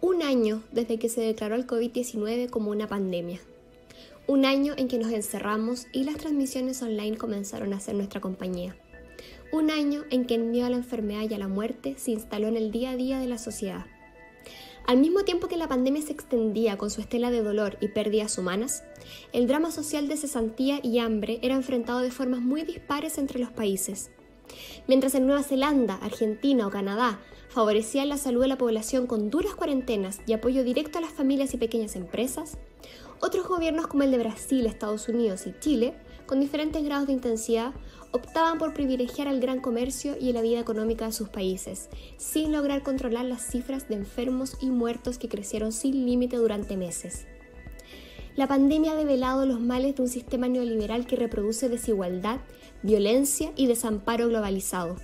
Un año desde que se declaró el COVID-19 como una pandemia. Un año en que nos encerramos y las transmisiones online comenzaron a ser nuestra compañía. Un año en que el miedo a la enfermedad y a la muerte se instaló en el día a día de la sociedad. Al mismo tiempo que la pandemia se extendía con su estela de dolor y pérdidas humanas, el drama social de cesantía y hambre era enfrentado de formas muy dispares entre los países. Mientras en Nueva Zelanda, Argentina o Canadá favorecían la salud de la población con duras cuarentenas y apoyo directo a las familias y pequeñas empresas, otros gobiernos como el de Brasil, Estados Unidos y Chile, con diferentes grados de intensidad, optaban por privilegiar al gran comercio y la vida económica de sus países, sin lograr controlar las cifras de enfermos y muertos que crecieron sin límite durante meses. La pandemia ha develado los males de un sistema neoliberal que reproduce desigualdad, violencia y desamparo globalizado.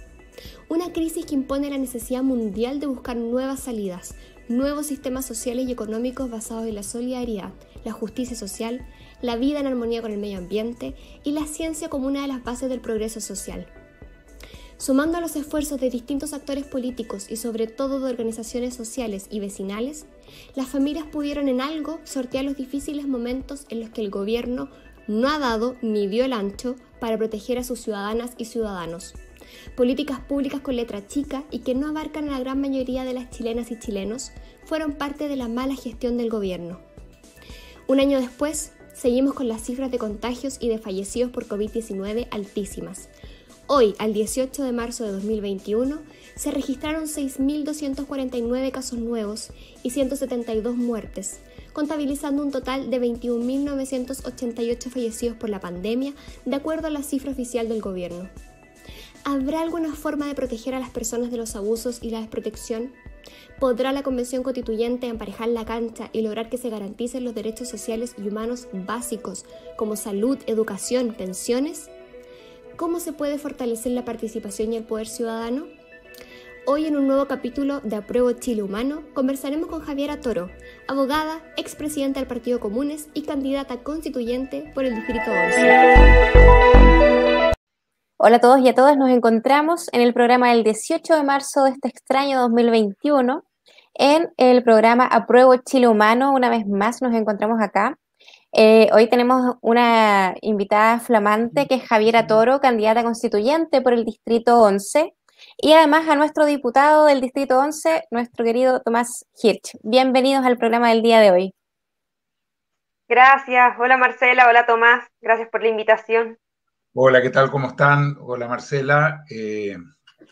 Una crisis que impone la necesidad mundial de buscar nuevas salidas, nuevos sistemas sociales y económicos basados en la solidaridad, la justicia social, la vida en armonía con el medio ambiente y la ciencia como una de las bases del progreso social. Sumando a los esfuerzos de distintos actores políticos y sobre todo de organizaciones sociales y vecinales, las familias pudieron en algo sortear los difíciles momentos en los que el gobierno no ha dado ni dio el ancho para proteger a sus ciudadanas y ciudadanos. Políticas públicas con letra chica y que no abarcan a la gran mayoría de las chilenas y chilenos fueron parte de la mala gestión del gobierno. Un año después, seguimos con las cifras de contagios y de fallecidos por COVID-19 altísimas. Hoy, al 18 de marzo de 2021, se registraron 6.249 casos nuevos y 172 muertes, contabilizando un total de 21.988 fallecidos por la pandemia, de acuerdo a la cifra oficial del gobierno. ¿Habrá alguna forma de proteger a las personas de los abusos y la desprotección? ¿Podrá la Convención Constituyente emparejar la cancha y lograr que se garanticen los derechos sociales y humanos básicos como salud, educación, pensiones? ¿Cómo se puede fortalecer la participación y el poder ciudadano? Hoy en un nuevo capítulo de Apruebo Chile Humano conversaremos con Javiera Toro, abogada, expresidenta del Partido Comunes y candidata constituyente por el Distrito 11. Hola a todos y a todas, nos encontramos en el programa del 18 de marzo de este extraño 2021, en el programa Apruebo Chile Humano. Una vez más nos encontramos acá. Eh, hoy tenemos una invitada flamante que es Javiera Toro, candidata constituyente por el Distrito 11, y además a nuestro diputado del Distrito 11, nuestro querido Tomás Hirsch. Bienvenidos al programa del día de hoy. Gracias. Hola Marcela, hola Tomás. Gracias por la invitación. Hola, ¿qué tal? ¿Cómo están? Hola Marcela, eh,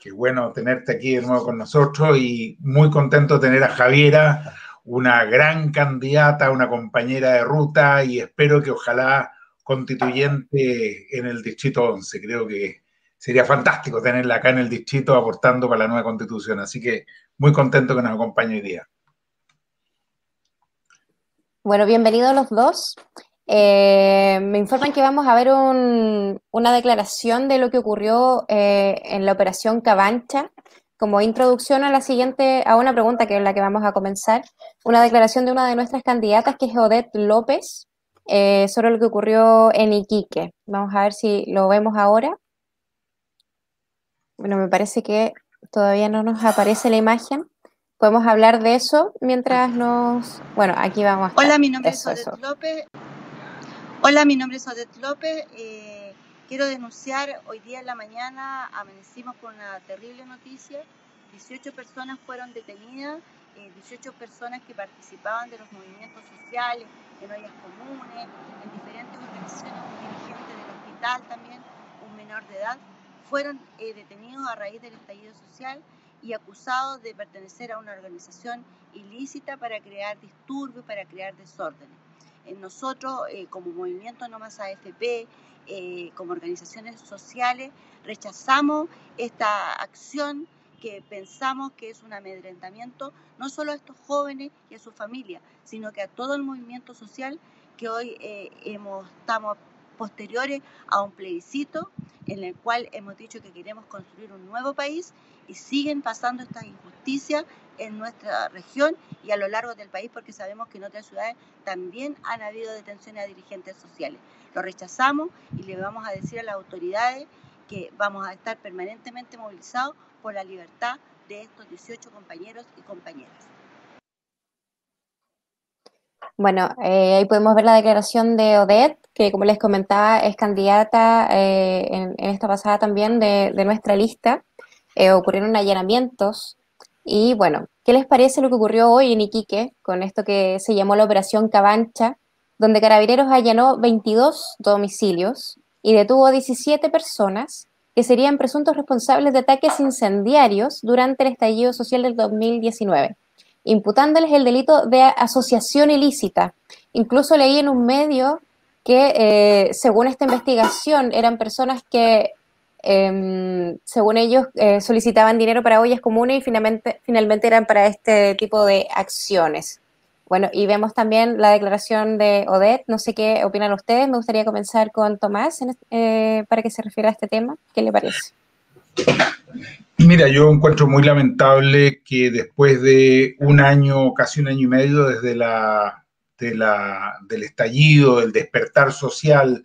qué bueno tenerte aquí de nuevo con nosotros y muy contento de tener a Javiera, una gran candidata, una compañera de ruta y espero que ojalá constituyente en el Distrito 11. Creo que sería fantástico tenerla acá en el distrito aportando para la nueva constitución. Así que muy contento que nos acompañe hoy día. Bueno, bienvenidos los dos. Eh, me informan que vamos a ver una declaración de lo que ocurrió eh, en la operación Cabancha, como introducción a la siguiente, a una pregunta que es la que vamos a comenzar, una declaración de una de nuestras candidatas, que es Odette López, eh, sobre lo que ocurrió en Iquique. Vamos a ver si lo vemos ahora. Bueno, me parece que todavía no nos aparece la imagen. Podemos hablar de eso mientras nos... Bueno, aquí vamos. A Hola, mi nombre es Odette López. Hola, mi nombre es Odette López. Eh, quiero denunciar, hoy día en la mañana amanecimos con una terrible noticia. 18 personas fueron detenidas, 18 eh, personas que participaban de los movimientos sociales, en ollas comunes, en diferentes organizaciones, dirigentes del hospital también, un menor de edad, fueron eh, detenidos a raíz del estallido social y acusados de pertenecer a una organización ilícita para crear disturbios, para crear desórdenes nosotros eh, como movimiento No Más AFP, eh, como organizaciones sociales, rechazamos esta acción que pensamos que es un amedrentamiento no solo a estos jóvenes y a sus familias, sino que a todo el movimiento social que hoy eh, hemos, estamos posteriores a un plebiscito en el cual hemos dicho que queremos construir un nuevo país y siguen pasando estas injusticias en nuestra región y a lo largo del país porque sabemos que en otras ciudades también han habido detenciones a dirigentes sociales. Lo rechazamos y le vamos a decir a las autoridades que vamos a estar permanentemente movilizados por la libertad de estos 18 compañeros y compañeras. Bueno, eh, ahí podemos ver la declaración de Odette, que como les comentaba es candidata eh, en, esta pasada también de, nuestra lista. Eh, ocurrieron allanamientos y bueno, ¿qué les parece lo que ocurrió hoy en Iquique con esto que se llamó la Operación Cabancha, donde Carabineros allanó 22 domicilios y detuvo a 17 personas que serían presuntos responsables de ataques incendiarios durante el estallido social del 2019? imputándoles el delito de asociación ilícita. Incluso leí en un medio que, eh, según esta investigación, eran personas que, em, según ellos, eh, solicitaban dinero para ollas comunes y finalmente, finalmente eran para este tipo de acciones. Bueno, y vemos también la declaración de Odette. No sé qué opinan ustedes. Me gustaría comenzar con Tomás eh, para que se refiera a este tema. ¿Qué le parece? Mira, yo encuentro muy lamentable que después de un año, casi un año y medio desde la, del estallido, del despertar social,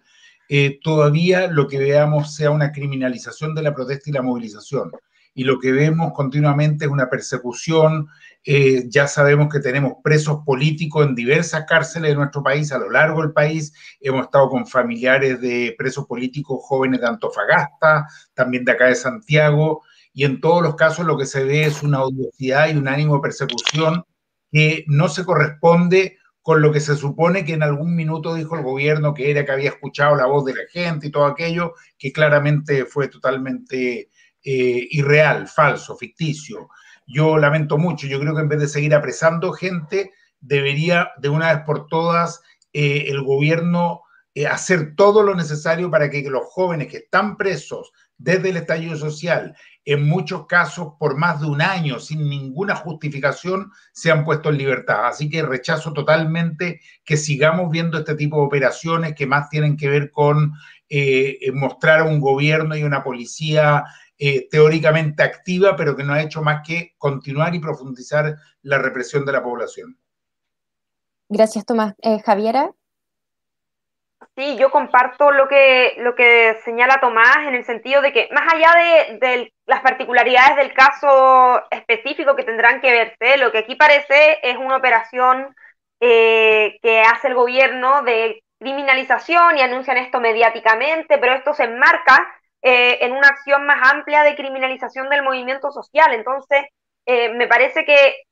eh, todavía lo que veamos sea una criminalización de la protesta y la movilización. Y lo que vemos continuamente es una persecución. Eh, ya sabemos que tenemos presos políticos en diversas cárceles de nuestro país, a lo largo del país. Hemos estado con familiares de presos políticos jóvenes de Antofagasta, también de acá de Santiago y en todos los casos lo que se ve es una odiosidad y un ánimo de persecución que no se corresponde con lo que se supone que en algún minuto dijo el gobierno que era que había escuchado la voz de la gente y todo aquello, que claramente fue totalmente eh, irreal, falso, ficticio. Yo lamento mucho, yo creo que en vez de seguir apresando gente, debería de una vez por todas eh, el gobierno eh, hacer todo lo necesario para que los jóvenes que están presos desde el estallido social en muchos casos por más de un año sin ninguna justificación se han puesto en libertad. Así que rechazo totalmente que sigamos viendo este tipo de operaciones que más tienen que ver con eh, mostrar a un gobierno y una policía eh, teóricamente activa, pero que no ha hecho más que continuar y profundizar la represión de la población. Gracias, Tomás. Eh, Javiera. Sí, yo comparto lo que, lo que señala Tomás en el sentido de que más allá de, las particularidades del caso específico que tendrán que verse, lo que aquí parece es una operación eh, que hace el gobierno de criminalización y anuncian esto mediáticamente, pero esto se enmarca eh, en una acción más amplia de criminalización del movimiento social. Entonces, eh, me parece que,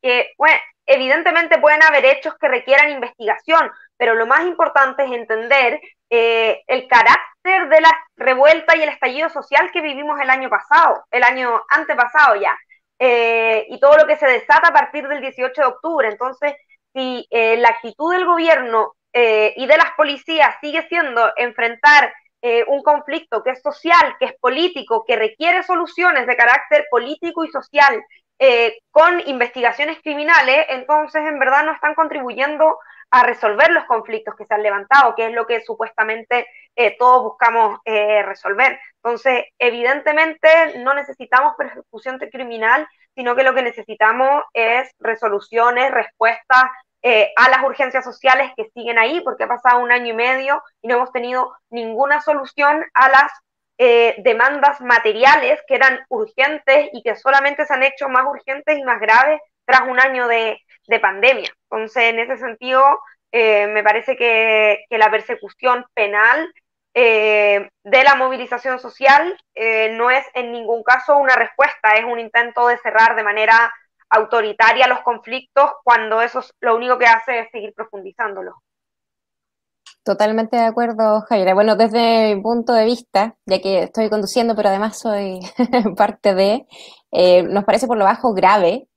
evidentemente pueden haber hechos que requieran investigación, pero lo más importante es entender eh, el carácter de la revuelta y el estallido social que vivimos el año pasado, el año antepasado ya, eh, y todo lo que se desata a partir del 18 de octubre. Entonces, si eh, la actitud del gobierno y de las policías sigue siendo enfrentar un conflicto que es social, que es político, que requiere soluciones de carácter político y social, con investigaciones criminales, entonces en verdad no están contribuyendo a resolver los conflictos que se han levantado, que es lo que supuestamente eh, todos buscamos eh, resolver. Entonces, evidentemente no necesitamos persecución criminal, sino que lo que necesitamos es resoluciones, respuestas eh, a las urgencias sociales que siguen ahí, porque ha pasado un año y medio y no hemos tenido ninguna solución a las demandas materiales que eran urgentes y que solamente se han hecho más urgentes y más graves tras un año de, de pandemia. Entonces, en ese sentido, eh, me parece que, la persecución penal eh, de la movilización social eh, no es en ningún caso una respuesta, es un intento de cerrar de manera autoritaria los conflictos cuando eso lo único que hace es seguir profundizándolos. Totalmente de acuerdo, Jaira. Bueno, desde mi punto de vista, ya que estoy conduciendo, pero además soy parte de, nos parece por lo bajo grave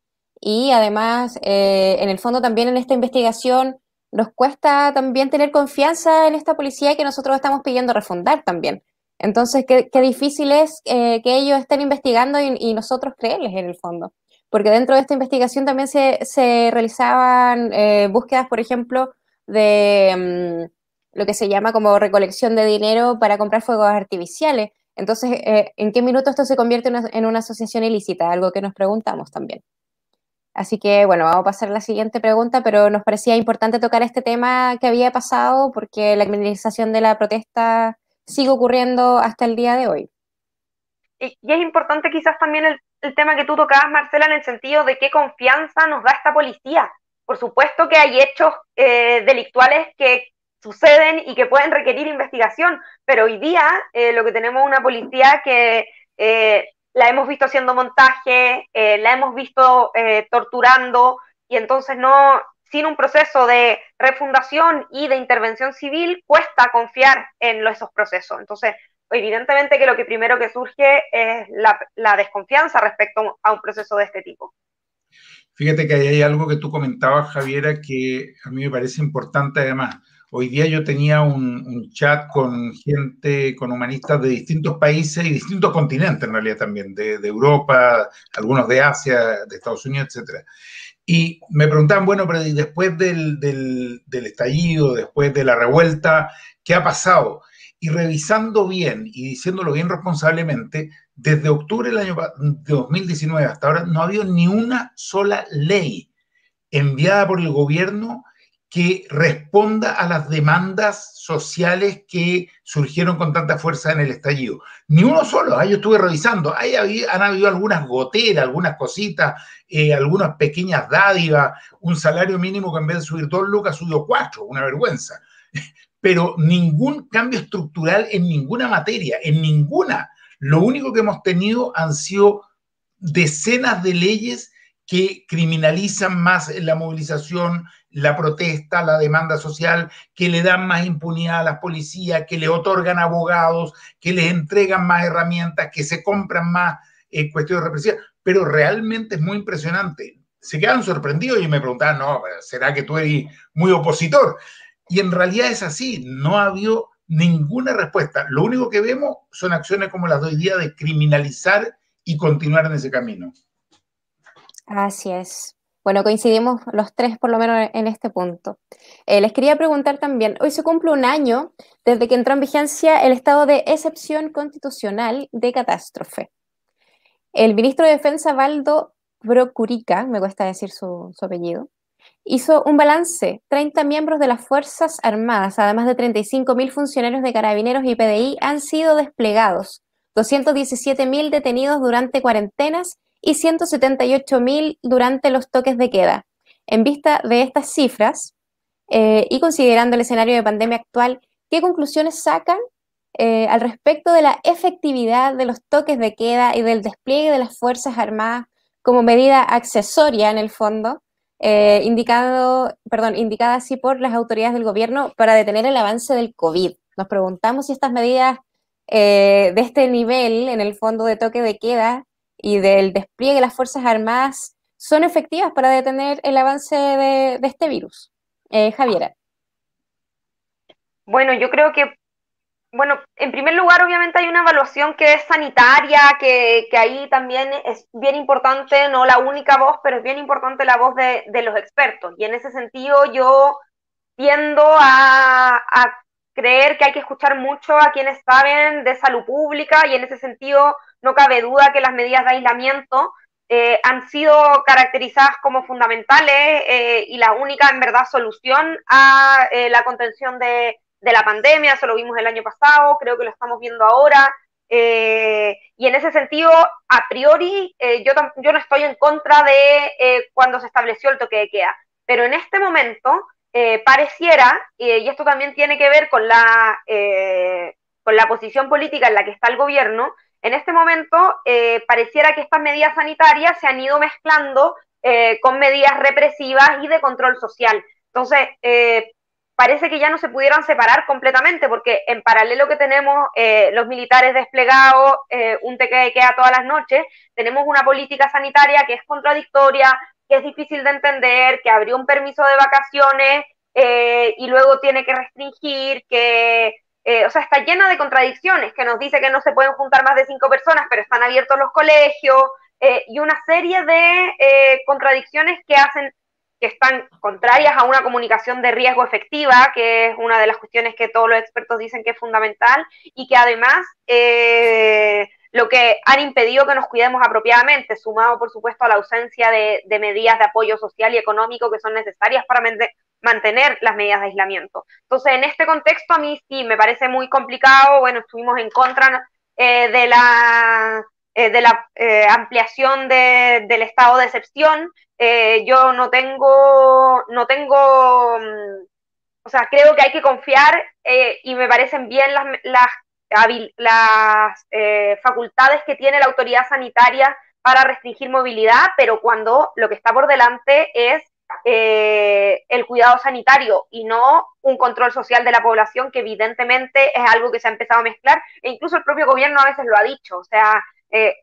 y además, eh, en el fondo también en esta investigación nos cuesta también tener confianza en esta policía que nosotros estamos pidiendo refundar también. Entonces, qué, difícil es eh, que ellos estén investigando y, nosotros creerles en el fondo. Porque dentro de esta investigación también se, realizaban eh, búsquedas, por ejemplo, de mm, lo que se llama como recolección de dinero para comprar fuegos artificiales. Entonces, ¿en qué minuto esto se convierte en una asociación ilícita? Algo que nos preguntamos también. Así que, bueno, vamos a pasar a la siguiente pregunta, pero nos parecía importante tocar este tema que había pasado porque la criminalización de la protesta sigue ocurriendo hasta el día de hoy. Y, es importante quizás también el, tema que tú tocabas, Marcela, en el sentido de qué confianza nos da esta policía, por supuesto que hay hechos eh, delictuales que suceden y que pueden requerir investigación, pero hoy día eh, lo que tenemos es una policía que eh, la hemos visto haciendo montaje, la hemos visto torturando y entonces no, sin un proceso de refundación y de intervención civil, cuesta confiar en esos procesos. Entonces, evidentemente que lo que primero que surge es la, desconfianza respecto a un proceso de este tipo. Fíjate que hay algo que tú comentabas, Javiera, que a mí me parece importante además. Hoy día yo tenía un, chat con gente, con humanistas de distintos países y distintos continentes en realidad también, de, Europa, algunos de Asia, de Estados Unidos, etc. Y me preguntaban, bueno, pero después del, del estallido, después de la revuelta, ¿qué ha pasado? y revisando bien y diciéndolo bien responsablemente, desde octubre del año 2019 hasta ahora no ha habido ni una sola ley enviada por el gobierno que responda a las demandas sociales que surgieron con tanta fuerza en el estallido. Ni uno solo, ¿eh? yo estuve revisando, ahí han habido algunas goteras, algunas cositas, eh, algunas pequeñas dádivas, un salario mínimo que en vez de subir dos lucas subió cuatro, una vergüenza pero ningún cambio estructural en ninguna materia, en ninguna. Lo único que hemos tenido han sido decenas de leyes que criminalizan más la movilización, la protesta, la demanda social, que le dan más impunidad a las policías, que le otorgan abogados, que les entregan más herramientas, que se compran más eh, cuestiones represivas. Pero realmente es muy impresionante. Se quedan sorprendidos y me preguntaban, no, ¿será que tú eres muy opositor? Y en realidad es así, no ha habido ninguna respuesta. Lo único que vemos son acciones como las de hoy día de criminalizar y continuar en ese camino. Así es. Bueno, coincidimos los tres por lo menos en este punto. Eh, les quería preguntar también, hoy se cumple un año desde que entró en vigencia el estado de excepción constitucional de catástrofe. El ministro de Defensa, Valdo Procurica, me cuesta decir su apellido, hizo un balance. 30 miembros de las Fuerzas Armadas, además de 35.000 funcionarios de carabineros y PDI, han sido desplegados. 217.000 detenidos durante cuarentenas y 178.000 durante los toques de queda. En vista de estas cifras eh, y considerando el escenario de pandemia actual, ¿qué conclusiones sacan eh, al respecto de la efectividad de los toques de queda y del despliegue de las Fuerzas Armadas como medida accesoria en el fondo eh, indicado, perdón, indicada así por las autoridades del gobierno para detener el avance del COVID. Nos preguntamos si estas medidas de este nivel, en el fondo de toque de queda y del despliegue de las Fuerzas Armadas, son efectivas para detener el avance de, de este virus. Eh, Javiera. Bueno, yo creo que bueno, en primer lugar, obviamente hay una evaluación que es sanitaria, que, ahí también es bien importante, no la única voz, pero es bien importante la voz de, los expertos. Y en ese sentido yo tiendo a, creer que hay que escuchar mucho a quienes saben de salud pública y en ese sentido no cabe duda que las medidas de aislamiento eh, han sido caracterizadas como fundamentales eh, y la única en verdad solución a eh, la contención de, la pandemia, eso lo vimos el año pasado, creo que lo estamos viendo ahora. Y en ese sentido, a priori, yo, no estoy en contra de cuando se estableció el toque de queda, pero en este momento pareciera, y esto también tiene que ver con la posición política en la que está el gobierno, en este momento pareciera que estas medidas sanitarias se han ido mezclando con medidas represivas y de control social. Entonces, parece que ya no se pudieran separar completamente, porque en paralelo que tenemos eh, los militares desplegados, eh, un teque de queda todas las noches, tenemos una política sanitaria que es contradictoria, que es difícil de entender, que abrió un permiso de vacaciones eh, y luego tiene que restringir, que, o sea, está llena de contradicciones, que nos dice que no se pueden juntar más de cinco personas, pero están abiertos los colegios, y una serie de contradicciones que hacen que están contrarias a una comunicación de riesgo efectiva, que es una de las cuestiones que todos los expertos dicen que es fundamental, y que además eh, lo que han impedido que nos cuidemos apropiadamente, sumado por supuesto a la ausencia de, medidas de apoyo social y económico que son necesarias para mantener las medidas de aislamiento. Entonces, en este contexto a mí sí me parece muy complicado, bueno, estuvimos en contra eh, de la... Eh, de la ampliación del estado de excepción, eh, yo no tengo, no tengo, mm, o sea, creo que hay que confiar eh, y me parecen bien las, las, las eh, facultades que tiene la autoridad sanitaria para restringir movilidad, pero cuando lo que está por delante es el cuidado sanitario y no un control social de la población, que evidentemente es algo que se ha empezado a mezclar, e incluso el propio gobierno a veces lo ha dicho, o sea, eh,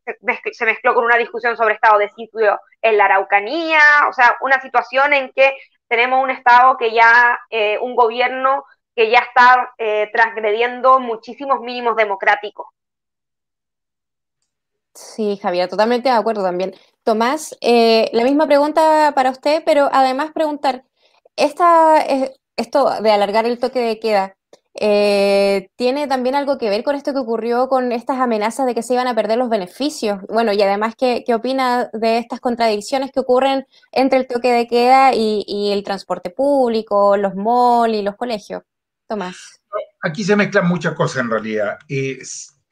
se mezcló con una discusión sobre estado de sitio en la Araucanía, o sea, una situación en que tenemos un estado que ya, eh, un gobierno que ya está eh, transgrediendo muchísimos mínimos democráticos. Sí, Javier, totalmente de acuerdo también. Tomás, la misma pregunta para usted, pero además preguntar, esta, esto de alargar el toque de queda, eh, tiene también algo que ver con esto que ocurrió con estas amenazas de que se iban a perder los beneficios. Bueno, y además, ¿qué, opina de estas contradicciones que ocurren entre el toque de queda y, el transporte público, los malls y los colegios? Tomás. Aquí se mezclan muchas cosas en realidad.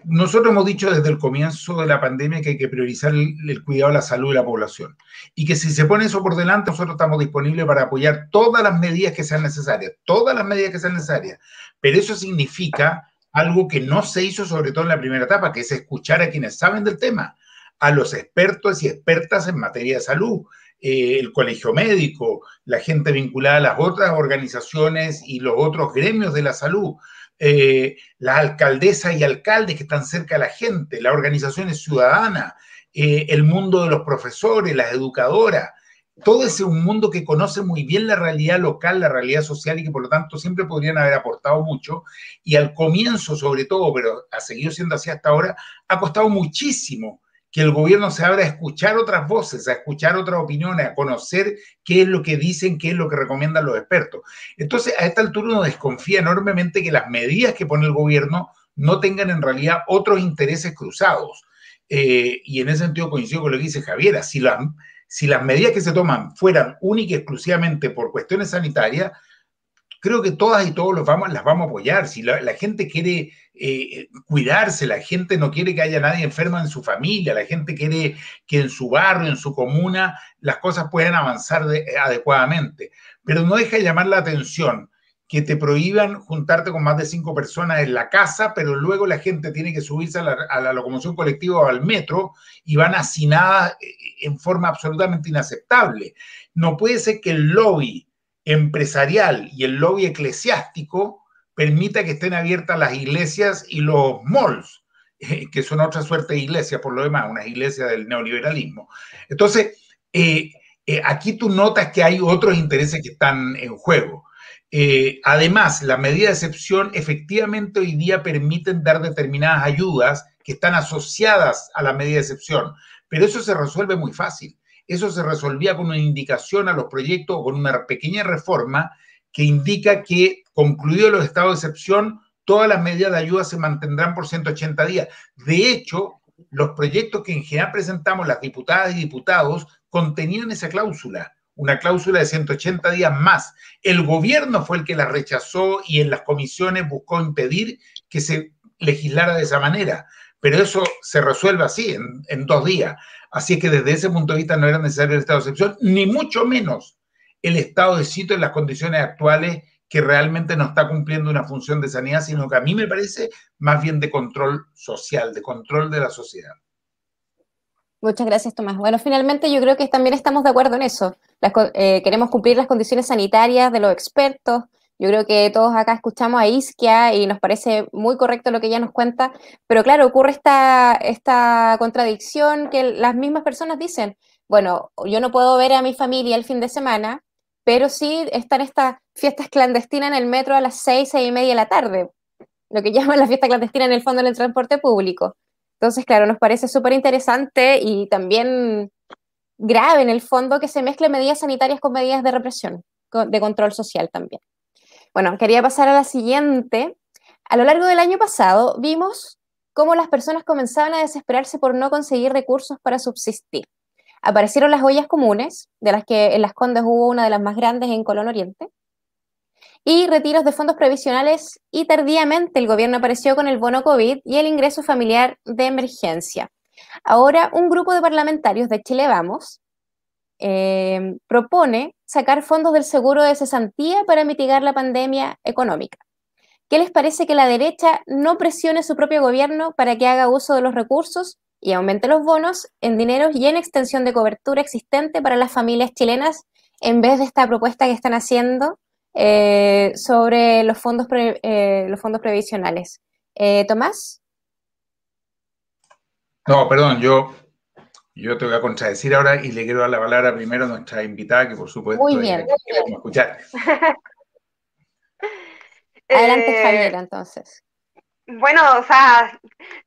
nosotros hemos dicho desde el comienzo de la pandemia que hay que priorizar el, cuidado de la salud de la población y que si se pone eso por delante, nosotros estamos disponibles para apoyar todas las medidas que sean necesarias, todas las medidas que sean necesarias pero eso significa algo que no se hizo sobre todo en la primera etapa, que es escuchar a quienes saben del tema, a los expertos y expertas en materia de salud, eh, el colegio médico, la gente vinculada a las otras organizaciones y los otros gremios de la salud, eh, las alcaldesas y alcaldes que están cerca de la gente, las organizaciones ciudadanas, eh, el mundo de los profesores, las educadoras, todo ese un mundo que conoce muy bien la realidad local, la realidad social y que por lo tanto siempre podrían haber aportado mucho. Y al comienzo, sobre todo, pero ha seguido siendo así hasta ahora, ha costado muchísimo que el gobierno se abra a escuchar otras voces, a escuchar otras opiniones, a conocer qué es lo que dicen, qué es lo que recomiendan los expertos. Entonces, a esta altura uno desconfía enormemente que las medidas que pone el gobierno no tengan en realidad otros intereses cruzados. Eh, y en ese sentido coincido con lo que dice Javier, si la si las medidas que se toman fueran únicas y exclusivamente por cuestiones sanitarias, creo que todas y todos los vamos, las vamos a apoyar. Si la, gente quiere eh, cuidarse, la gente no quiere que haya nadie enfermo en su familia, la gente quiere que en su barrio, en su comuna, las cosas puedan avanzar adecuadamente. Pero no deja de llamar la atención que te prohíban juntarte con más de cinco personas en la casa, pero luego la gente tiene que subirse a la, locomoción colectiva o al metro y van hacinadas eh, en forma absolutamente inaceptable. No puede ser que el lobby empresarial y el lobby eclesiástico permita que estén abiertas las iglesias y los malls, eh, que son otra suerte de iglesias, por lo demás, una iglesia del neoliberalismo. Entonces, eh, aquí tú notas que hay otros intereses que están en juego. Eh, además, las medidas de excepción efectivamente hoy día permiten dar determinadas ayudas que están asociadas a la medida de excepción, pero eso se resuelve muy fácil. Eso se resolvía con una indicación a los proyectos con una pequeña reforma que indica que, concluidos los estados de excepción, todas las medidas de ayuda se mantendrán por 180 días. De hecho, los proyectos que en general presentamos las diputadas y diputados contenían esa cláusula una cláusula de 180 días más. El gobierno fue el que la rechazó y en las comisiones buscó impedir que se legislara de esa manera. Pero eso se resuelve así, en, dos días. Así que desde ese punto de vista no era necesario el estado de excepción, ni mucho menos el estado de sitio en las condiciones actuales que realmente no está cumpliendo una función de sanidad, sino que a mí me parece más bien de control social, de control de la sociedad. Muchas gracias, Tomás. Bueno, finalmente yo creo que también estamos de acuerdo en eso. Eh, queremos cumplir las condiciones sanitarias de los expertos. Yo creo que todos acá escuchamos a Isquia y nos parece muy correcto lo que ella nos cuenta, pero claro, ocurre esta, esta contradicción que las mismas personas dicen, bueno, yo no puedo ver a mi familia el fin de semana, pero sí están estas fiestas clandestinas en el metro a las seis, seis y media de la tarde, lo que llaman la fiesta clandestina en el fondo del transporte público. Entonces, claro, nos parece súper interesante y también grave en el fondo que se mezclen medidas sanitarias con medidas de represión, de control social también. Bueno, quería pasar a la siguiente. A lo largo del año pasado vimos cómo las personas comenzaban a desesperarse por no conseguir recursos para subsistir. Aparecieron las ollas comunes, de las que en Las Condes hubo una de las más grandes en Colón Oriente, y retiros de fondos previsionales y tardíamente el gobierno apareció con el bono COVID y el ingreso familiar de emergencia. Ahora un grupo de parlamentarios de Chile Vamos eh, propone sacar fondos del seguro de cesantía para mitigar la pandemia económica. ¿Qué les parece que la derecha no presione su propio gobierno para que haga uso de los recursos y aumente los bonos en dinero y en extensión de cobertura existente para las familias chilenas en vez de esta propuesta que están haciendo eh, sobre los fondos, eh, los fondos previsionales? Tomás. No, perdón, yo yo te voy a contradecir ahora y le quiero dar la palabra primero a nuestra invitada, que por supuesto Muy bien. queremos escuchar. Adelante, eh, Javier, entonces. Bueno, o sea,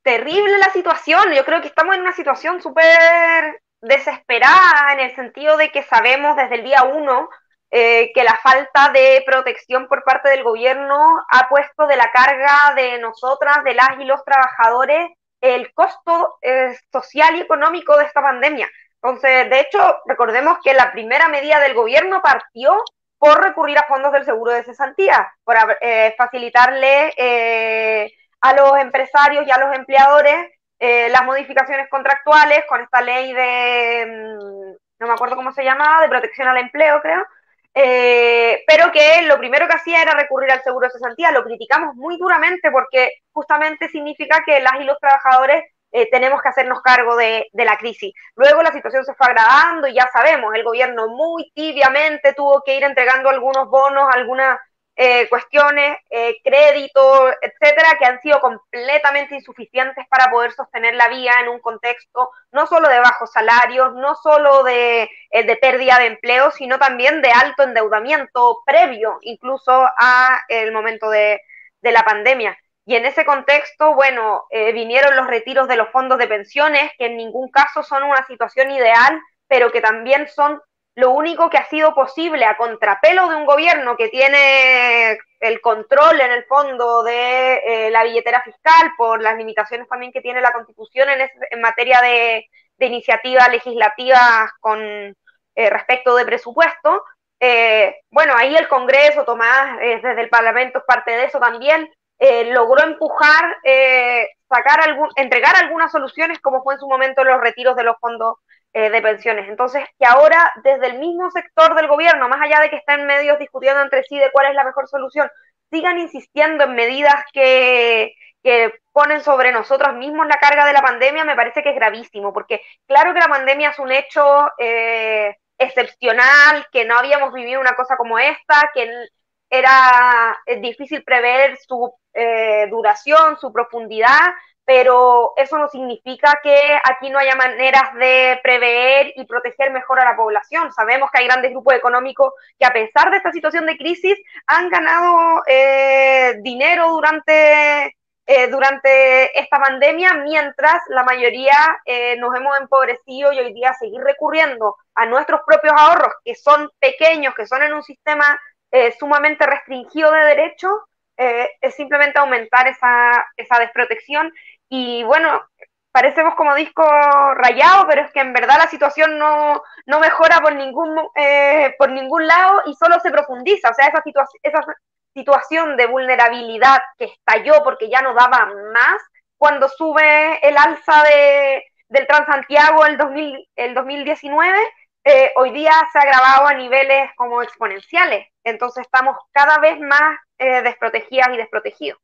terrible la situación. Yo creo que estamos en una situación súper desesperada en el sentido de que sabemos desde el día uno eh, que la falta de protección por parte del gobierno ha puesto de la carga de nosotras, de las y los trabajadores, el costo eh, social y económico de esta pandemia. Entonces, de hecho, recordemos que la primera medida del gobierno partió por recurrir a fondos del seguro de cesantía, por eh, facilitarle eh, a los empresarios y a los empleadores las modificaciones contractuales con esta ley de, mm, no me acuerdo cómo se llamaba, de protección al empleo, creo, eh, pero que lo primero que hacía era recurrir al seguro de cesantía. Lo criticamos muy duramente porque justamente significa que las y los trabajadores eh, tenemos que hacernos cargo de, de, la crisis. Luego la situación se fue agravando y ya sabemos, el gobierno muy tibiamente tuvo que ir entregando algunos bonos, algunas eh, cuestiones, eh, créditos, etcétera, que han sido completamente insuficientes para poder sostener la vía en un contexto no solo de bajos salarios, no solo de, eh, pérdida de empleo, sino también de alto endeudamiento previo incluso a el momento de, de la pandemia. Y en ese contexto, bueno, vinieron los retiros de los fondos de pensiones, que en ningún caso son una situación ideal, pero que también son lo único que ha sido posible a contrapelo de un gobierno que tiene el control en el fondo de eh, la billetera fiscal por las limitaciones también que tiene la constitución en, materia de, iniciativas legislativas con eh, respecto de presupuesto. Eh, bueno, ahí el Congreso, Tomás, desde el Parlamento es parte de eso también, logró empujar, sacar algún, entregar algunas soluciones como fue en su momento los retiros de los fondos eh, de pensiones. Entonces, que ahora desde el mismo sector del gobierno, más allá de que estén medios discutiendo entre sí de cuál es la mejor solución, sigan insistiendo en medidas que, que ponen sobre nosotros mismos la carga de la pandemia, me parece que es gravísimo, porque claro que la pandemia es un hecho eh, excepcional, que no habíamos vivido una cosa como esta, que era difícil prever su eh, duración, su profundidad, pero eso no significa que aquí no haya maneras de prever y proteger mejor a la población. Sabemos que hay grandes grupos económicos que a pesar de esta situación de crisis han ganado eh, dinero durante, eh, durante esta pandemia, mientras la mayoría eh, nos hemos empobrecido y hoy día seguir recurriendo a nuestros propios ahorros, que son pequeños, que son en un sistema sumamente restringido de derechos, es simplemente aumentar esa, esa desprotección y bueno, parecemos como disco rayado, pero es que en verdad la situación no, no mejora por ningún, eh, por ningún lado y solo se profundiza. O sea, esa, esa situación de vulnerabilidad que estalló porque ya no daba más cuando sube el alza de, del Transantiago el, 2000, el 2019, eh, hoy día se ha agravado a niveles como exponenciales. Entonces estamos cada vez más eh, desprotegidas y desprotegidos.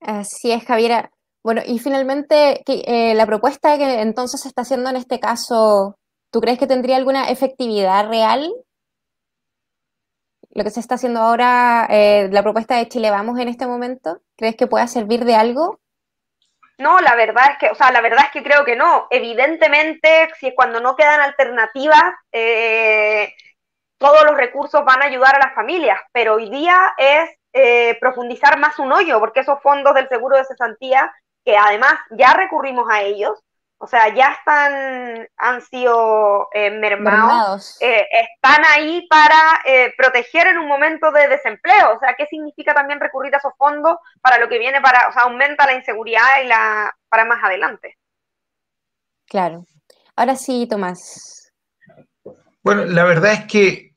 Así es, Javiera. Bueno, y finalmente, eh, la propuesta que entonces se está haciendo en este caso, ¿tú crees que tendría alguna efectividad real? Lo que se está haciendo ahora, eh, la propuesta de Chile Vamos en este momento, ¿crees que pueda servir de algo? No, la verdad es que, o sea, la verdad es que creo que no. Evidentemente, si cuando no quedan alternativas, eh, todos los recursos van a ayudar a las familias, pero hoy día es eh, profundizar más un hoyo, porque esos fondos del seguro de cesantía, que además ya recurrimos a ellos, o sea, ya están, han sido eh, mermados, eh, están ahí para proteger en un momento de desempleo. O sea, ¿qué significa también recurrir a esos fondos para lo que viene para, o sea, aumenta la inseguridad y la para más adelante? Claro. Ahora sí, Tomás. Bueno, la verdad es que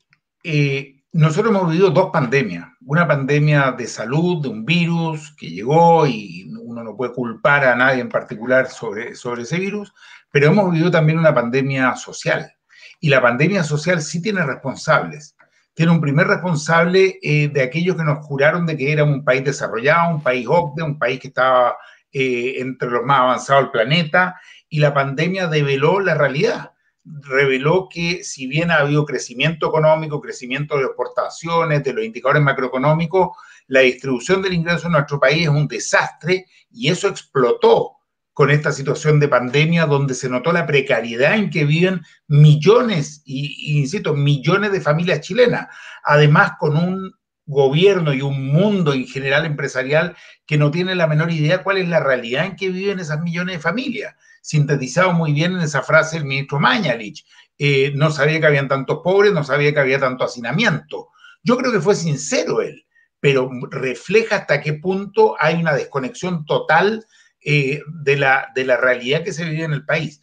nosotros hemos vivido dos pandemias. Una pandemia de salud, de un virus que llegó y uno no puede culpar a nadie en particular sobre, sobre ese virus, pero hemos vivido también una pandemia social. Y la pandemia social sí tiene responsables. Tiene un primer responsable eh, de aquellos que nos juraron de que éramos un país desarrollado, un país OCDE, un país que estaba eh, entre los más avanzados del planeta, y la pandemia develó la realidad reveló que si bien ha habido crecimiento económico, crecimiento de exportaciones, de los indicadores macroeconómicos, la distribución del ingreso en nuestro país es un desastre y eso explotó con esta situación de pandemia donde se notó la precariedad en que viven millones, y, insisto, millones de familias chilenas, además con un gobierno y un mundo en general empresarial que no tiene la menor idea cuál es la realidad en que viven esas millones de familias sintetizado muy bien en esa frase el ministro Mañalich. Eh, no sabía que habían tantos pobres, no sabía que había tanto hacinamiento. Yo creo que fue sincero él, pero refleja hasta qué punto hay una desconexión total eh, de, la, de la realidad que se vive en el país.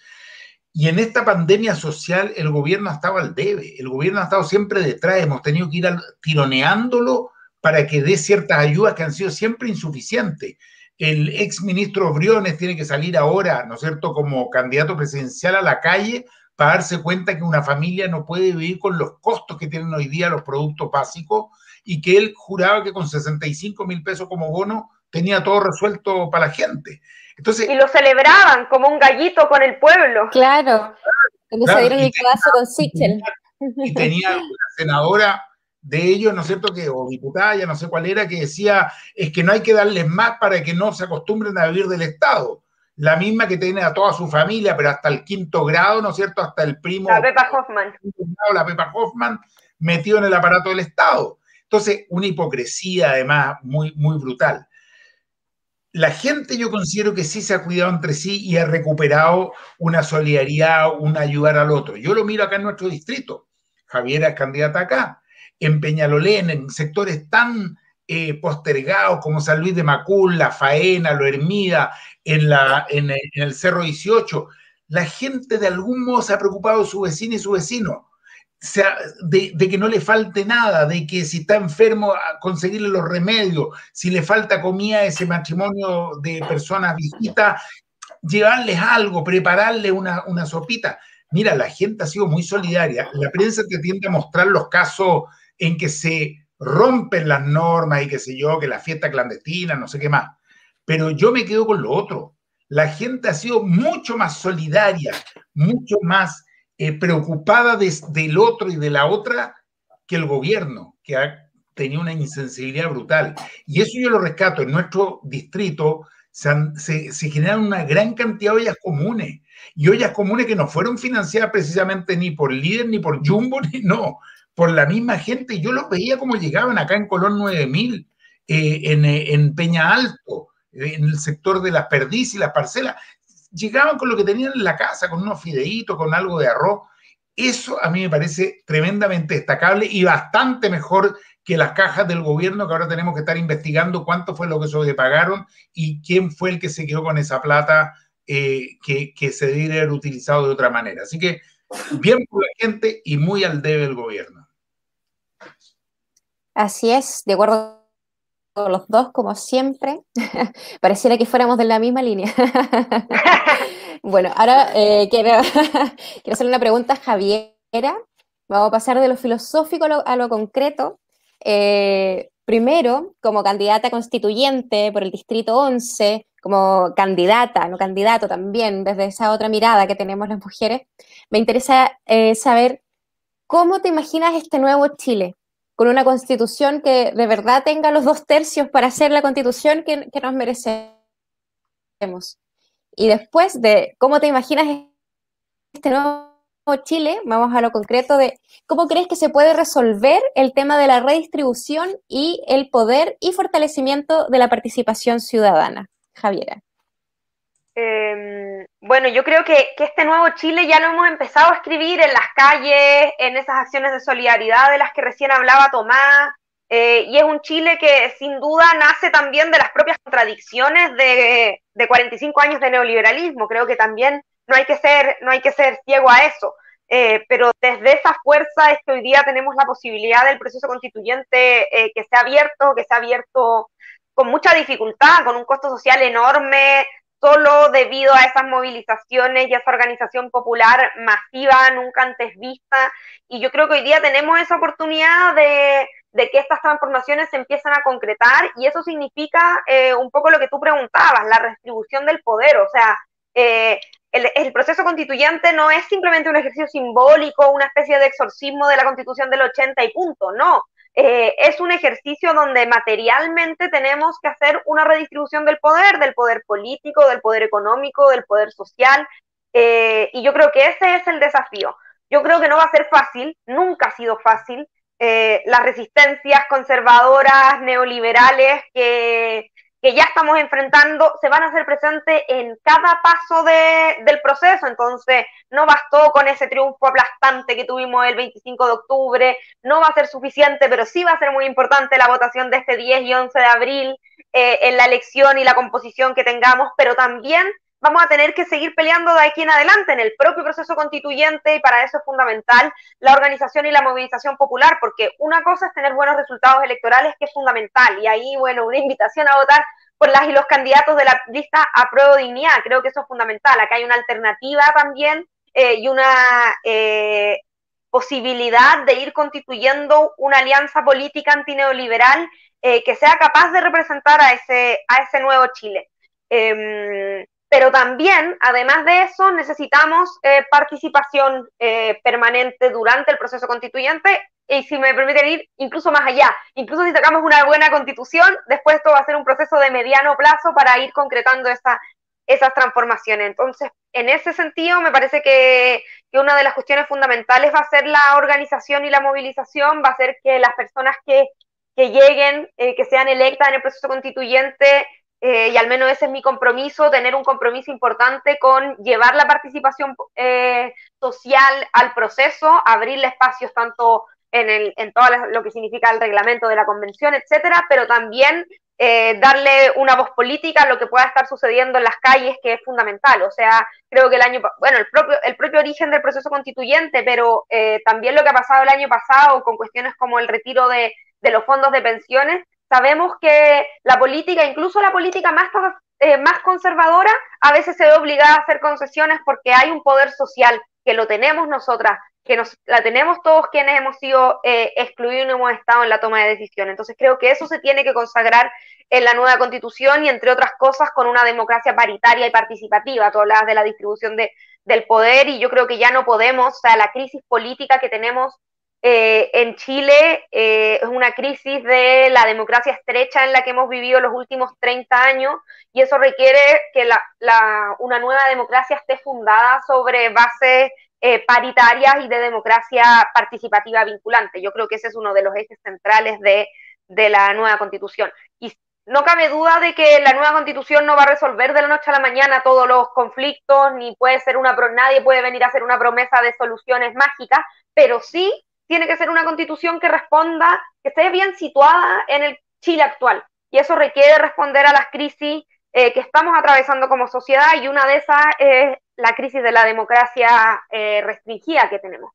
Y en esta pandemia social el gobierno ha estado al debe, el gobierno ha estado siempre detrás, hemos tenido que ir tironeándolo para que dé ciertas ayudas que han sido siempre insuficientes el ex ministro Briones tiene que salir ahora, ¿no es cierto?, como candidato presidencial a la calle para darse cuenta que una familia no puede vivir con los costos que tienen hoy día los productos básicos y que él juraba que con 65 mil pesos como bono tenía todo resuelto para la gente. Entonces, y lo celebraban como un gallito con el pueblo. Claro, cuando se dieron el pedazo con Sichel. Y tenía una senadora de ellos, ¿no es cierto?, que, o diputada, ya no sé cuál era, que decía, es que no hay que darles más para que no se acostumbren a vivir del Estado. La misma que tiene a toda su familia, pero hasta el quinto grado, ¿no es cierto?, hasta el primo. La Pepa Hoffman. La Pepa Hoffman metido en el aparato del Estado. Entonces, una hipocresía además muy, muy brutal. La gente yo considero que sí se ha cuidado entre sí y ha recuperado una solidaridad, un ayudar al otro. Yo lo miro acá en nuestro distrito. Javiera es candidata acá en Peñalolén, en sectores tan eh, postergados como San Luis de Macul, La Faena, Lo Hermida, en, la, en, el Cerro 18, la gente de algún modo se ha preocupado de su vecino y su vecino. de, de, que no le falte nada, de que si está enfermo, conseguirle los remedios, si le falta comida a ese matrimonio de personas visitas, llevarles algo, prepararle una, una sopita. Mira, la gente ha sido muy solidaria. La prensa te tiende a mostrar los casos en que se rompen las normas y qué sé yo, que la fiesta clandestina, no sé qué más. Pero yo me quedo con lo otro. La gente ha sido mucho más solidaria, mucho más eh, preocupada del otro y de la otra que el gobierno, que ha tenido una insensibilidad brutal. Y eso yo lo rescato. En nuestro distrito se, se generan una gran cantidad de ollas comunes. Y ollas comunes que no fueron financiadas precisamente ni por líder, ni por Jumbo, ni no por la misma gente. Yo los veía como llegaban acá en Colón 9000, eh, en, eh, en, Peña Alto, en el sector de las perdices y las parcelas. Llegaban con lo que tenían en la casa, con unos fideitos, con algo de arroz. Eso a mí me parece tremendamente destacable y bastante mejor que las cajas del gobierno que ahora tenemos que estar investigando cuánto fue lo que sobrepagaron y quién fue el que se quedó con esa plata eh, que, que, se debe haber utilizado de otra manera. Así que bien por la gente y muy al debe el gobierno. Así es, de acuerdo con los dos, como siempre. Pareciera que fuéramos de la misma línea. bueno, ahora eh, quiero, quiero hacerle una pregunta a Javiera. Vamos a pasar de lo filosófico a lo, concreto. Eh, primero, como candidata constituyente por el Distrito 11, como candidata, no candidato también, desde esa otra mirada que tenemos las mujeres, me interesa eh, saber cómo te imaginas este nuevo Chile con una constitución que de verdad tenga los dos tercios para hacer la constitución que, nos merecemos. Y después de cómo te imaginas este nuevo Chile, vamos a lo concreto de cómo crees que se puede resolver el tema de la redistribución y el poder y fortalecimiento de la participación ciudadana. Javiera. Em, bueno, yo creo que, este nuevo Chile ya lo hemos empezado a escribir en las calles, en esas acciones de solidaridad de las que recién hablaba Tomás, eh, y es un Chile que sin duda nace también de las propias contradicciones de, 45 años de neoliberalismo. Creo que también no hay que ser, no hay que ser ciego a eso. Eh, pero desde esa fuerza es que hoy día tenemos la posibilidad del proceso constituyente eh, que se ha abierto, que se ha abierto con mucha dificultad, con un costo social enorme, solo debido a esas movilizaciones y a esa organización popular masiva, nunca antes vista. Y yo creo que hoy día tenemos esa oportunidad de, que estas transformaciones se empiezan a concretar y eso significa eh, un poco lo que tú preguntabas, la redistribución del poder. O sea, eh, el, el, proceso constituyente no es simplemente un ejercicio simbólico, una especie de exorcismo de la constitución del 80 y punto, no. Eh, es un ejercicio donde materialmente tenemos que hacer una redistribución del poder, del poder político, del poder económico, del poder social, eh, y yo creo que ese es el desafío. Yo creo que no va a ser fácil, nunca ha sido fácil. Eh, las resistencias conservadoras, neoliberales que, que ya estamos enfrentando se van a hacer presentes en cada paso de, del proceso. Entonces, no bastó con ese triunfo aplastante que tuvimos el 25 de octubre, no va a ser suficiente, pero sí va a ser muy importante la votación de este 10 y 11 de abril eh, en la elección y la composición que tengamos, pero también vamos a tener que seguir peleando de aquí en adelante en el propio proceso constituyente y para eso es fundamental la organización y la movilización popular, porque una cosa es tener buenos resultados electorales, que es fundamental, y ahí, bueno, una invitación a votar por las y los candidatos de la lista a prueba dignidad, creo que eso es fundamental, acá hay una alternativa también eh, y una eh, posibilidad de ir constituyendo una alianza política antineoliberal eh, que sea capaz de representar a ese, a ese nuevo Chile. Em, pero también, además de eso, necesitamos eh, participación eh, permanente durante el proceso constituyente y si me permiten ir incluso más allá, incluso si sacamos una buena constitución, después esto va a ser un proceso de mediano plazo para ir concretando esa, esas transformaciones. Entonces, en ese sentido, me parece que, que, una de las cuestiones fundamentales va a ser la organización y la movilización, va a ser que las personas que, que lleguen, eh, que sean electas en el proceso constituyente, eh, y al menos ese es mi compromiso, tener un compromiso importante con llevar la participación eh, social al proceso, abrirle espacios tanto en, el, en todo lo que significa el reglamento de la convención, etcétera, pero también eh, darle una voz política a lo que pueda estar sucediendo en las calles, que es fundamental. O sea, creo que el año, bueno, el propio, el propio origen del proceso constituyente, pero también lo que ha pasado el año pasado con cuestiones como el retiro de, de los fondos de pensiones, Sabemos que la política, incluso la política más, eh, más conservadora, a veces se ve obligada a hacer concesiones porque hay un poder social que lo tenemos nosotras, que nos, la tenemos todos quienes hemos sido eh, excluidos y no hemos estado en la toma de decisiones. Entonces creo que eso se tiene que consagrar en la nueva constitución y entre otras cosas con una democracia paritaria y participativa. Tú hablabas de la distribución de, del poder y yo creo que ya no podemos, o sea, la crisis política que tenemos eh, en Chile eh, es una crisis de la democracia estrecha en la que hemos vivido los últimos 30 años y eso requiere que la, una nueva democracia esté fundada sobre bases eh, paritarias y de democracia participativa vinculante. Yo creo que ese es uno de los ejes centrales de, de la nueva constitución. Y no cabe duda de que la nueva constitución no va a resolver de la noche a la mañana todos los conflictos, ni puede ser una, nadie puede venir a hacer una promesa de soluciones mágicas, pero sí tiene que ser una constitución que responda, que esté bien situada en el Chile actual. Y eso requiere responder a las crisis eh, que estamos atravesando como sociedad y una de esas es la crisis de la democracia eh, restringida que tenemos.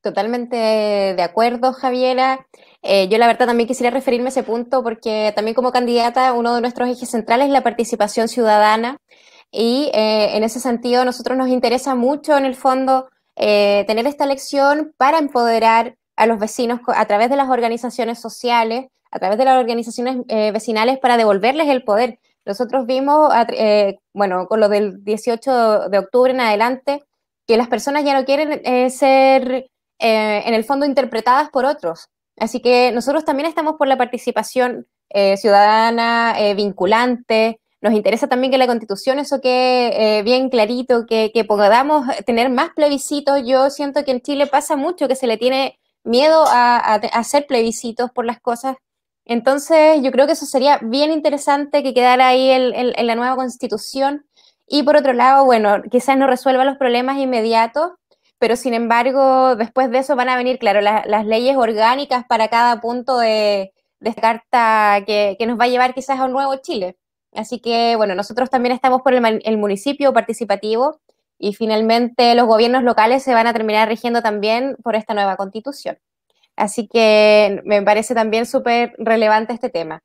Totalmente de acuerdo, Javiera. Eh, yo la verdad también quisiera referirme a ese punto porque también como candidata uno de nuestros ejes centrales es la participación ciudadana y en ese sentido nosotros nos interesa mucho en el fondo eh, tener esta elección para empoderar a los vecinos a través de las organizaciones sociales, a través de las organizaciones eh, vecinales para devolverles el poder. Nosotros vimos, eh, bueno, con lo del 18 de octubre en adelante, que las personas ya no quieren ser, en el fondo, interpretadas por otros. Así que nosotros también estamos por la participación ciudadana, vinculante, nos interesa también que la constitución eso quede eh, bien clarito, que, podamos tener más plebiscitos. Yo siento que en Chile pasa mucho que se le tiene miedo a, hacer plebiscitos por las cosas. Entonces, yo creo que eso sería bien interesante que quedara ahí en la nueva constitución. Y por otro lado, bueno, quizás no resuelva los problemas inmediatos, pero sin embargo, después de eso van a venir, claro, las leyes orgánicas para cada punto de, de carta que, que, nos va a llevar quizás a un nuevo Chile. Así que, bueno, nosotros también estamos por el, municipio participativo y finalmente los gobiernos locales se van a terminar rigiendo también por esta nueva constitución. Así que me parece también súper relevante este tema.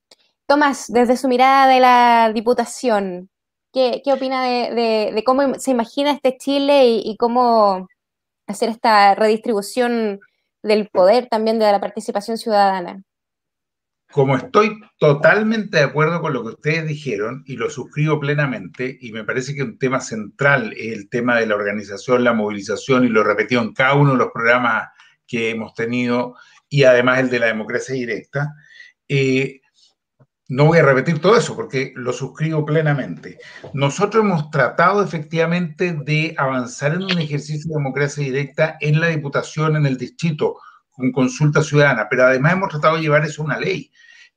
Tomás, desde su mirada de la Diputación, ¿qué, opina de, cómo se imagina este Chile y, cómo hacer esta redistribución del poder también de la participación ciudadana? Como estoy totalmente de acuerdo con lo que ustedes dijeron y lo suscribo plenamente, y me parece que un tema central es el tema de la organización, la movilización, y lo repetido en cada uno de los programas que hemos tenido, y además el de la democracia directa, eh, no voy a repetir todo eso porque lo suscribo plenamente. Nosotros hemos tratado efectivamente de avanzar en un ejercicio de democracia directa en la Diputación, en el distrito, con consulta ciudadana, pero además hemos tratado de llevar eso a una ley.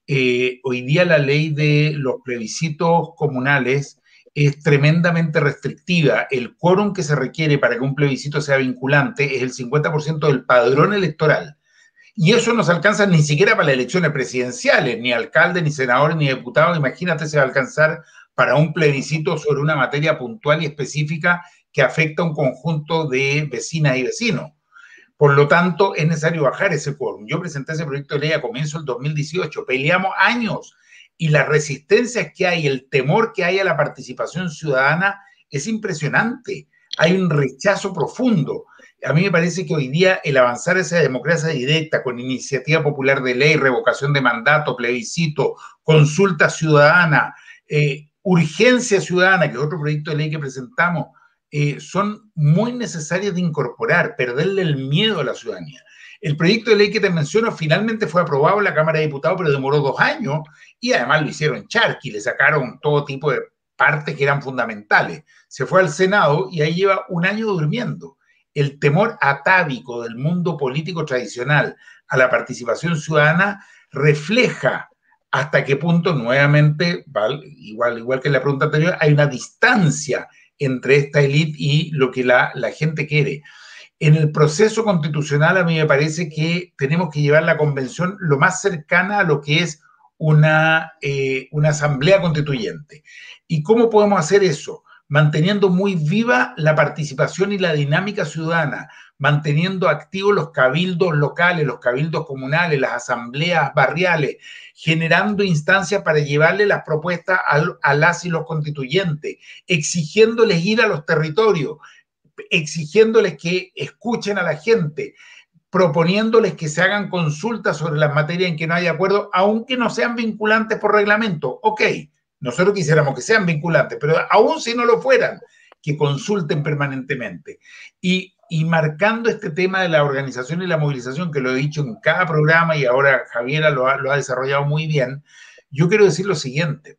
Eh, hoy día la ley de los plebiscitos comunales es tremendamente restrictiva. El quórum que se requiere para que un plebiscito sea vinculante es el 50% del padrón electoral. Y eso no se alcanza ni siquiera para las elecciones presidenciales, ni alcalde, ni senador, ni diputado. Imagínate, se va a alcanzar para un plebiscito sobre una materia puntual y específica que afecta a un conjunto de vecinas y vecinos. Por lo tanto, es necesario bajar ese quórum. Yo presenté ese proyecto de ley a comienzo del 2018. Peleamos años y las resistencias que hay, el temor que hay a la participación ciudadana es impresionante. Hay un rechazo profundo a mí me parece que hoy día el avanzar esa democracia directa con iniciativa popular de ley, revocación de mandato, plebiscito, consulta ciudadana, eh, urgencia ciudadana, que es otro proyecto de ley que presentamos, eh, son muy necesarias de incorporar, perderle el miedo a la ciudadanía. El proyecto de ley que te menciono finalmente fue aprobado en la Cámara de Diputados, pero demoró dos años y además lo hicieron charqui, le sacaron todo tipo de partes que eran fundamentales. Se fue al Senado y ahí lleva un año durmiendo el temor atávico del mundo político tradicional a la participación ciudadana refleja hasta qué punto nuevamente, igual, igual que en la pregunta anterior, hay una distancia entre esta élite y lo que la, gente quiere. En el proceso constitucional a mí me parece que tenemos que llevar la convención lo más cercana a lo que es una, eh, una asamblea constituyente. ¿Y cómo podemos hacer eso? manteniendo muy viva la participación y la dinámica ciudadana, manteniendo activos los cabildos locales, los cabildos comunales, las asambleas barriales, generando instancias para llevarle las propuestas a, las y los constituyentes, exigiéndoles ir a los territorios, exigiéndoles que escuchen a la gente, proponiéndoles que se hagan consultas sobre las materias en que no hay acuerdo, aunque no sean vinculantes por reglamento. Ok, nosotros quisiéramos que sean vinculantes, pero aún si no lo fueran, que consulten permanentemente. Y, marcando este tema de la organización y la movilización, que lo he dicho en cada programa y ahora Javiera lo ha, lo ha desarrollado muy bien, yo quiero decir lo siguiente.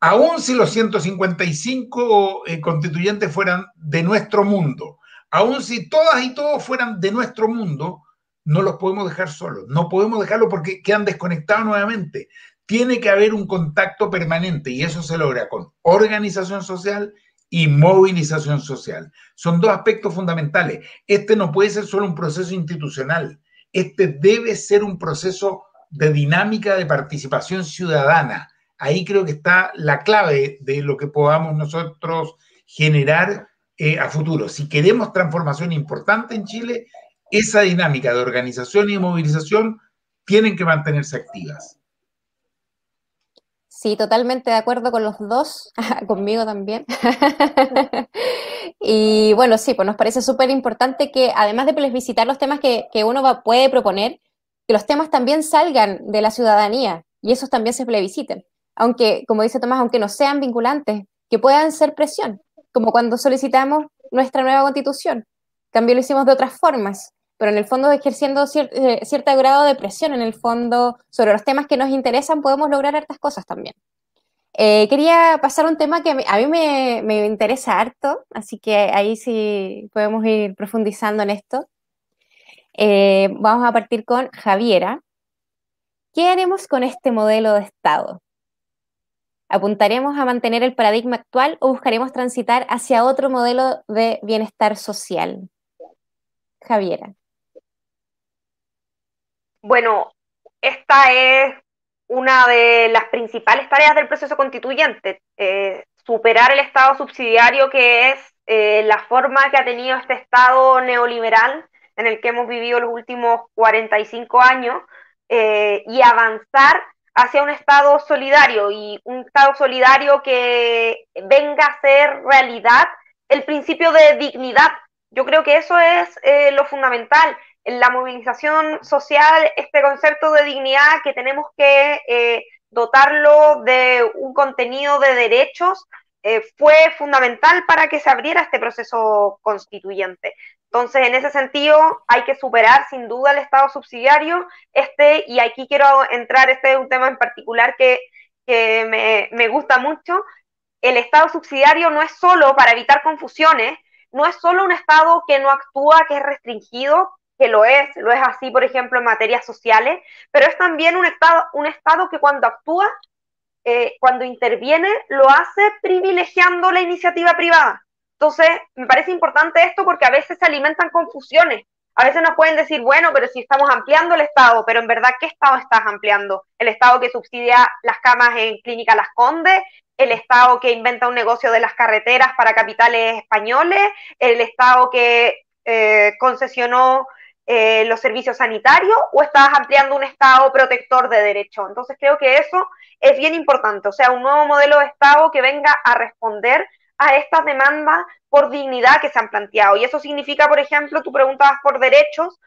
Aún si los 155 eh, constituyentes fueran de nuestro mundo, aún si todas y todos fueran de nuestro mundo, no los podemos dejar solos. No podemos dejarlos porque quedan desconectados nuevamente tiene que haber un contacto permanente y eso se logra con organización social y movilización social. Son dos aspectos fundamentales. Este no puede ser solo un proceso institucional, este debe ser un proceso de dinámica de participación ciudadana. Ahí creo que está la clave de lo que podamos nosotros generar eh, a futuro. Si queremos transformación importante en Chile, esa dinámica de organización y movilización tienen que mantenerse activas. Sí, totalmente de acuerdo con los dos, conmigo también. y bueno, sí, pues nos parece súper importante que además de plebiscitar los temas que, uno va, puede proponer, que los temas también salgan de la ciudadanía y esos también se plebisciten. Aunque, como dice Tomás, aunque no sean vinculantes, que puedan ser presión, como cuando solicitamos nuestra nueva constitución. También lo hicimos de otras formas pero en el fondo ejerciendo eh, cierto grado de presión en el fondo sobre los temas que nos interesan, podemos lograr hartas cosas también. Eh, quería pasar un tema que a mí me, interesa harto, así que ahí sí podemos ir profundizando en esto. Eh, vamos a partir con Javiera. ¿Qué haremos con este modelo de Estado? ¿Apuntaremos a mantener el paradigma actual o buscaremos transitar hacia otro modelo de bienestar social? Javiera. Bueno, esta es una de las principales tareas del proceso constituyente, eh, superar el Estado subsidiario que es eh, la forma que ha tenido este Estado neoliberal en el que hemos vivido los últimos 45 años eh, y avanzar hacia un Estado solidario y un Estado solidario que venga a ser realidad el principio de dignidad. Yo creo que eso es lo fundamental. La movilización social, este concepto de dignidad que tenemos que eh, dotarlo de un contenido de derechos eh, fue fundamental para que se abriera este proceso constituyente. Entonces, en ese sentido, hay que superar sin duda el Estado subsidiario. Este, y aquí quiero entrar, este es un tema en particular que, me, me gusta mucho. El Estado subsidiario no es solo para evitar confusiones, no es solo un Estado que no actúa, que es restringido, que lo es, lo es así, por ejemplo, en materias sociales, pero es también un Estado, un estado que cuando actúa, eh, cuando interviene, lo hace privilegiando la iniciativa privada. Entonces, me parece importante esto porque a veces se alimentan confusiones. A veces nos pueden decir, bueno, pero si estamos ampliando el Estado, pero en verdad, ¿qué Estado estás ampliando? ¿El Estado que subsidia las camas en Clínica Las Condes? ¿El Estado que inventa un negocio de las carreteras para capitales españoles? ¿El Estado que eh, concesionó eh, los servicios sanitarios o estás ampliando un Estado protector de derechos. Entonces creo que eso es bien importante, o sea, un nuevo modelo de Estado que venga a responder a estas demandas por dignidad que se han planteado. Y eso significa, por ejemplo, tú preguntabas por derechos,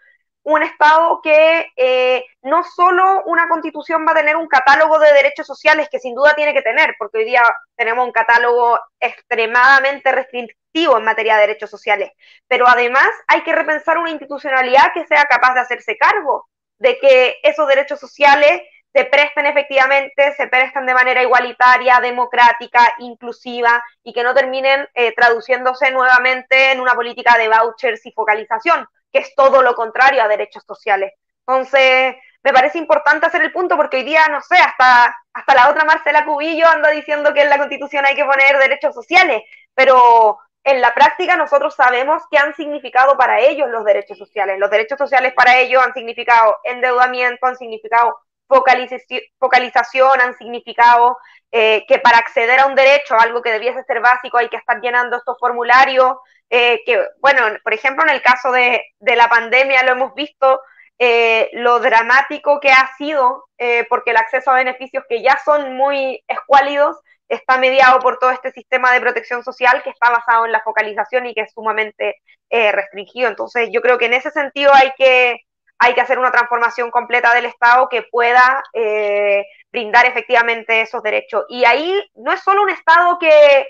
un Estado que eh, no solo una constitución va a tener un catálogo de derechos sociales que sin duda tiene que tener, porque hoy día tenemos un catálogo extremadamente restrictivo en materia de derechos sociales, pero además hay que repensar una institucionalidad que sea capaz de hacerse cargo de que esos derechos sociales se presten efectivamente, se presten de manera igualitaria, democrática, inclusiva y que no terminen eh, traduciéndose nuevamente en una política de vouchers y focalización que es todo lo contrario a derechos sociales. Entonces, me parece importante hacer el punto porque hoy día, no sé, hasta, hasta la otra Marcela Cubillo anda diciendo que en la Constitución hay que poner derechos sociales, pero en la práctica nosotros sabemos qué han significado para ellos los derechos sociales. Los derechos sociales para ellos han significado endeudamiento, han significado focalización, han significado eh, que para acceder a un derecho, algo que debiese ser básico, hay que estar llenando estos formularios, eh, que, bueno, por ejemplo, en el caso de, la pandemia lo hemos visto, eh, lo dramático que ha sido, porque el acceso a beneficios que ya son muy escuálidos está mediado por todo este sistema de protección social que está basado en la focalización y que es sumamente restringido. Entonces, yo creo que en ese sentido hay que hay que hacer una transformación completa del Estado que pueda eh, brindar efectivamente esos derechos. Y ahí no es solo un Estado que,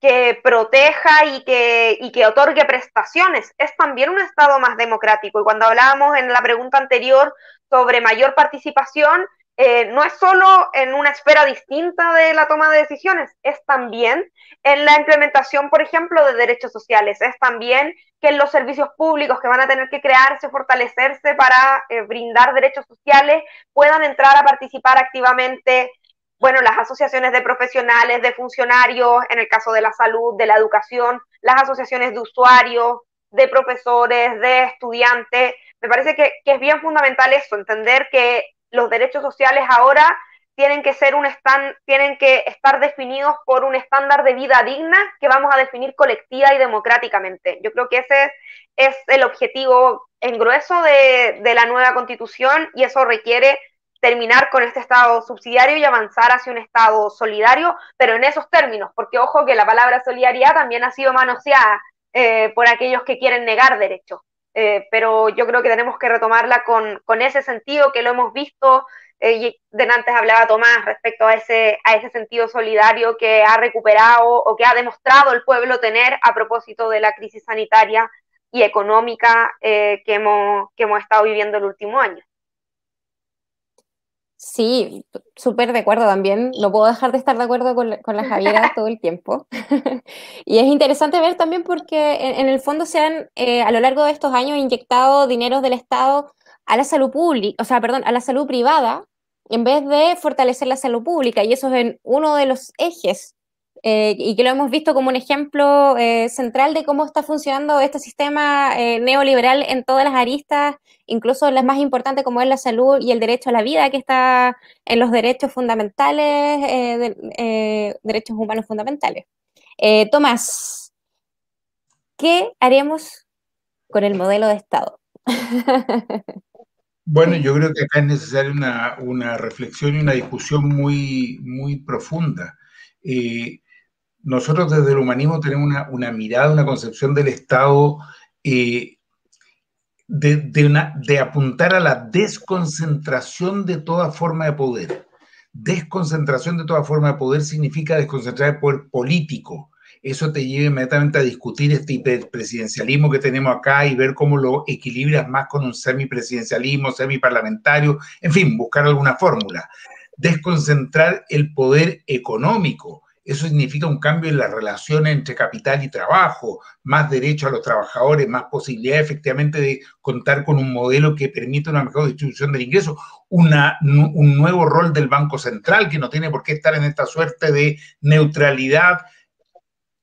que proteja y que, y que otorgue prestaciones, es también un Estado más democrático. Y cuando hablábamos en la pregunta anterior sobre mayor participación, eh, no es solo en una esfera distinta de la toma de decisiones, es también en la implementación, por ejemplo, de derechos sociales, es también que en los servicios públicos que van a tener que crearse, fortalecerse para eh, brindar derechos sociales, puedan entrar a participar activamente, bueno, las asociaciones de profesionales, de funcionarios, en el caso de la salud, de la educación, las asociaciones de usuarios, de profesores, de estudiantes. Me parece que, que es bien fundamental eso, entender que los derechos sociales ahora tienen que ser un stand, tienen que estar definidos por un estándar de vida digna que vamos a definir colectiva y democráticamente. Yo creo que ese es, el objetivo en grueso de, de la nueva constitución y eso requiere terminar con este Estado subsidiario y avanzar hacia un Estado solidario, pero en esos términos, porque ojo que la palabra solidaridad también ha sido manoseada eh, por aquellos que quieren negar derechos. Eh, pero yo creo que tenemos que retomarla con, ese sentido que lo hemos visto, eh, y de antes hablaba Tomás respecto a ese, a ese sentido solidario que ha recuperado o que ha demostrado el pueblo tener a propósito de la crisis sanitaria y económica eh, que, hemos, que hemos estado viviendo el último año. Sí, súper de acuerdo también. No puedo dejar de estar de acuerdo con, con la Javiera todo el tiempo. y es interesante ver también porque en, el fondo se han, eh, a lo largo de estos años, inyectado dineros del Estado a la salud pública, o sea, perdón, a la salud privada, en vez de fortalecer la salud pública. Y eso es en uno de los ejes eh, y que lo hemos visto como un ejemplo eh, central de cómo está funcionando este sistema eh, neoliberal en todas las aristas, incluso las más importantes como es la salud y el derecho a la vida, que está en los derechos fundamentales, derechos humanos fundamentales. Tomás, ¿qué haremos con el modelo de Estado? Bueno, yo creo que acá es necesaria una, reflexión y una discusión muy, muy profunda. Nosotros desde el humanismo tenemos una, mirada, una concepción del Estado eh, de, de apuntar a la desconcentración de toda forma de poder. Desconcentración de toda forma de poder significa desconcentrar el poder político, eso te lleva inmediatamente a discutir este hiperpresidencialismo que tenemos acá y ver cómo lo equilibras más con un semipresidencialismo, semiparlamentario, en fin, buscar alguna fórmula. Desconcentrar el poder económico. Eso significa un cambio en las relaciones entre capital y trabajo, más derecho a los trabajadores, más posibilidad efectivamente de contar con un modelo que permita una mejor distribución del ingreso, un nuevo rol del Banco Central que no tiene por qué estar en esta suerte de neutralidad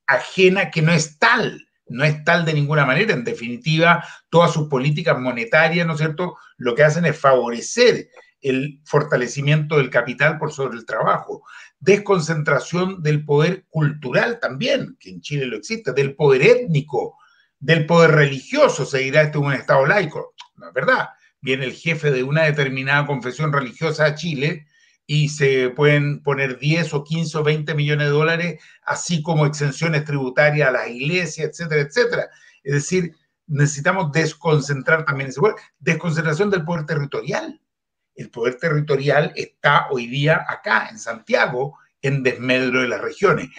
ajena que no es tal, no es tal de ninguna manera. En definitiva, todas sus políticas monetarias, ¿no es cierto?, lo que hacen es favorecer el fortalecimiento del capital por sobre el trabajo. Desconcentración del poder cultural también, que en Chile lo existe, del poder étnico, del poder religioso. Se dirá esto es un Estado laico. No es verdad. Viene el jefe de una determinada confesión religiosa a Chile y se pueden poner 10 o 15 o 20 millones de dólares, así como exenciones tributarias a las iglesias, etcétera, etcétera. Es decir, necesitamos desconcentrar también ese poder. Desconcentración del poder territorial. El poder territorial está hoy día acá, en Santiago, en desmedro de las regiones.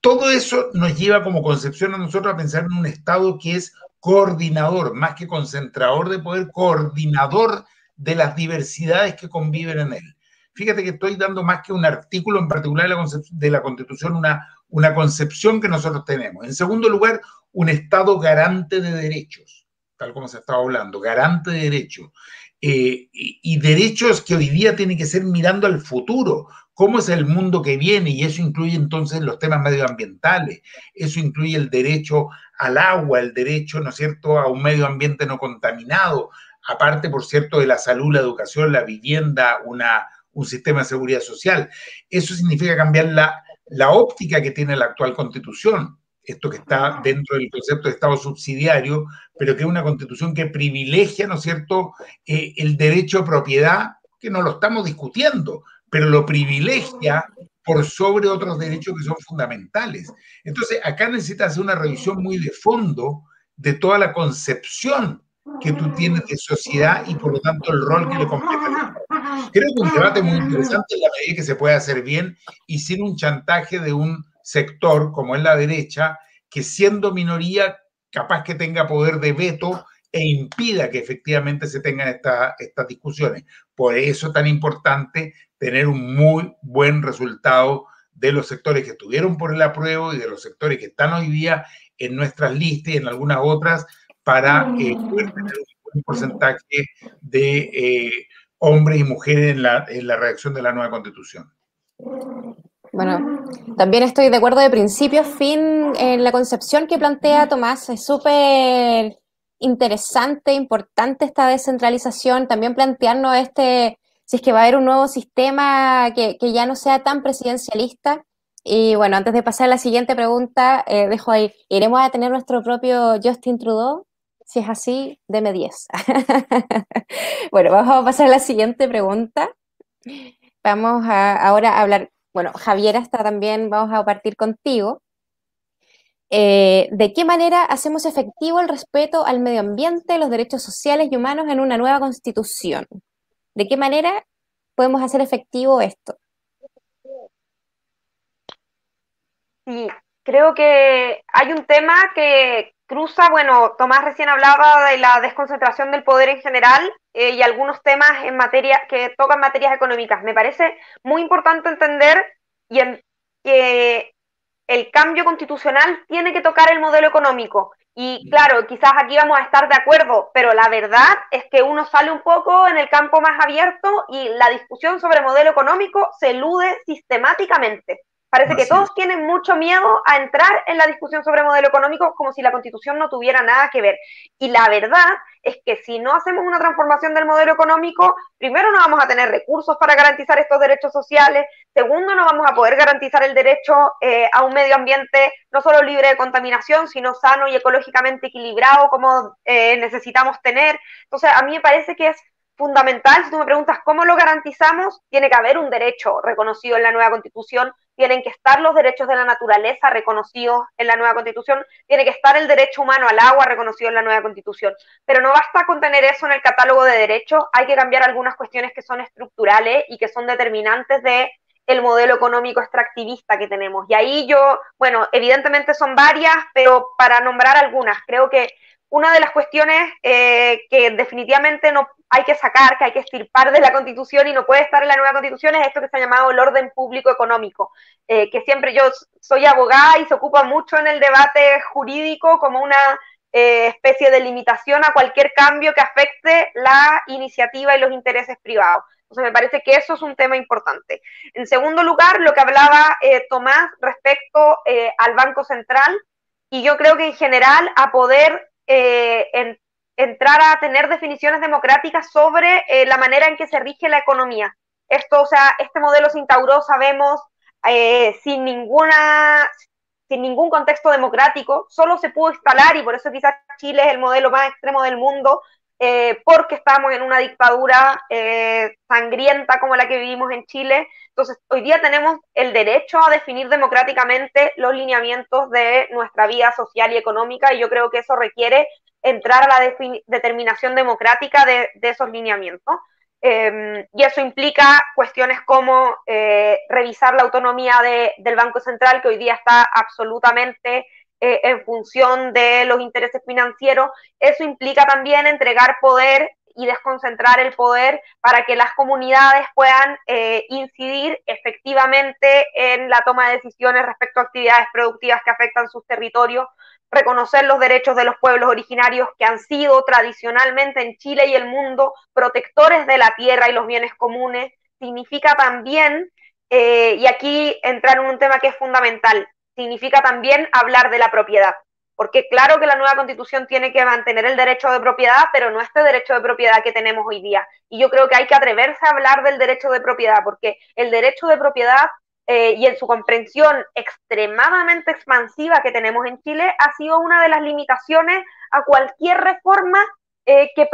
Todo eso nos lleva como concepción a nosotros a pensar en un Estado que es coordinador, más que concentrador de poder, coordinador de las diversidades que conviven en él. Fíjate que estoy dando más que un artículo en particular de la, Constitución, una, una concepción que nosotros tenemos. En segundo lugar, un Estado garante de derechos, tal como se estaba hablando, garante de derechos. Eh, y, derechos que hoy día tienen que ser mirando al futuro, cómo es el mundo que viene, y eso incluye entonces los temas medioambientales, eso incluye el derecho al agua, el derecho, ¿no es cierto?, a un medio ambiente no contaminado, aparte, por cierto, de la salud, la educación, la vivienda, una, un sistema de seguridad social. Eso significa cambiar la, la óptica que tiene la actual constitución, esto que está dentro del concepto de Estado subsidiario, pero que es una constitución que privilegia, ¿no es cierto?, eh, el derecho a propiedad, que no lo estamos discutiendo, pero lo privilegia por sobre otros derechos que son fundamentales. Entonces, acá necesitas hacer una revisión muy de fondo de toda la concepción que tú tienes de sociedad y por lo tanto el rol que le compete. Creo que un debate muy interesante en la medida que se puede hacer bien y sin un chantaje de un sector como es la derecha, que siendo minoría capaz que tenga poder de veto e impida que efectivamente se tengan estas discusiones. Por eso es tan importante tener un muy buen resultado de los sectores que estuvieron por el apruebo y de los sectores que están hoy día en nuestras listas y en algunas otras para eh, poder tener un buen porcentaje de eh, hombres y mujeres en la, en la redacción de la nueva constitución. Bueno, también estoy de acuerdo de principio a fin en la concepción que plantea Tomás. Es súper interesante, importante esta descentralización. También plantearnos este, si es que va a haber un nuevo sistema que, que ya no sea tan presidencialista. Y bueno, antes de pasar a la siguiente pregunta, eh, dejo ahí, ¿iremos a tener nuestro propio Justin Trudeau? Si es así, deme 10. bueno, vamos a pasar a la siguiente pregunta. Vamos a ahora hablar, bueno, Javiera está también, vamos a partir contigo. Eh, ¿De qué manera hacemos efectivo el respeto al medio ambiente, los derechos sociales y humanos en una nueva constitución? ¿De qué manera podemos hacer efectivo esto? Sí, creo que hay un tema que, cruza, bueno, Tomás recién hablaba de la desconcentración del poder en general eh, y algunos temas en materia que tocan materias económicas. Me parece muy importante entender y que el cambio constitucional tiene que tocar el modelo económico. Y claro, quizás aquí vamos a estar de acuerdo, pero la verdad es que uno sale un poco en el campo más abierto y la discusión sobre modelo económico se elude sistemáticamente. Parece que todos tienen mucho miedo a entrar en la discusión sobre modelo económico como si la constitución no tuviera nada que ver. Y la verdad es que si no hacemos una transformación del modelo económico, primero no vamos a tener recursos para garantizar estos derechos sociales, Segundo, no vamos a poder garantizar el derecho eh, a un medio ambiente no solo libre de contaminación, sino sano y ecológicamente equilibrado como eh, necesitamos tener. Entonces, a mí me parece que es fundamental, si tú me preguntas cómo lo garantizamos, tiene que haber un derecho reconocido en la nueva constitución, tienen que estar los derechos de la naturaleza reconocidos en la nueva constitución, tiene que estar el derecho humano al agua reconocido en la nueva constitución. Pero no basta con tener eso en el catálogo de derechos, hay que cambiar algunas cuestiones que son estructurales y que son determinantes de el modelo económico extractivista que tenemos. Y ahí yo, bueno, evidentemente son varias, pero para nombrar algunas, creo que una de las cuestiones eh, que definitivamente no hay que sacar, que hay que estirpar de la Constitución y no puede estar en la nueva Constitución es esto que se ha llamado el orden público económico, eh, que siempre yo soy abogada y se ocupa mucho en el debate jurídico como una eh, especie de limitación a cualquier cambio que afecte la iniciativa y los intereses privados. Entonces me parece que eso es un tema importante. En segundo lugar, lo que hablaba Tomás respecto al Banco Central, y yo creo que en general a poder eh, entrar a tener definiciones democráticas sobre eh, la manera en que se rige la economía. Esto, o sea, este modelo se instauró, sabemos, eh, sin ninguna sin ningún contexto democrático, solo se pudo instalar y por eso quizás Chile es el modelo más extremo del mundo, eh, porque estamos en una dictadura eh, sangrienta como la que vivimos en Chile. Entonces, hoy día tenemos el derecho a definir democráticamente los lineamientos de nuestra vida social y económica y yo creo que eso requiere entrar a la determinación democrática de, esos lineamientos. Em, y eso implica cuestiones como eh, revisar la autonomía del Banco Central, que hoy día está absolutamente eh, en función de los intereses financieros, eso implica también entregar poder y desconcentrar el poder para que las comunidades puedan eh, incidir efectivamente en la toma de decisiones respecto a actividades productivas que afectan sus territorios, reconocer los derechos de los pueblos originarios que han sido tradicionalmente en Chile y el mundo protectores de la tierra y los bienes comunes, significa también, eh, y aquí entrar en un tema que es fundamental, significa también hablar de la propiedad. Porque claro que la nueva constitución tiene que mantener el derecho de propiedad, pero no este derecho de propiedad que tenemos hoy día. Y yo creo que hay que atreverse a hablar del derecho de propiedad, porque el derecho de propiedad eh, y en su comprensión extremadamente expansiva que tenemos en Chile ha sido una de las limitaciones a cualquier reforma eh, que,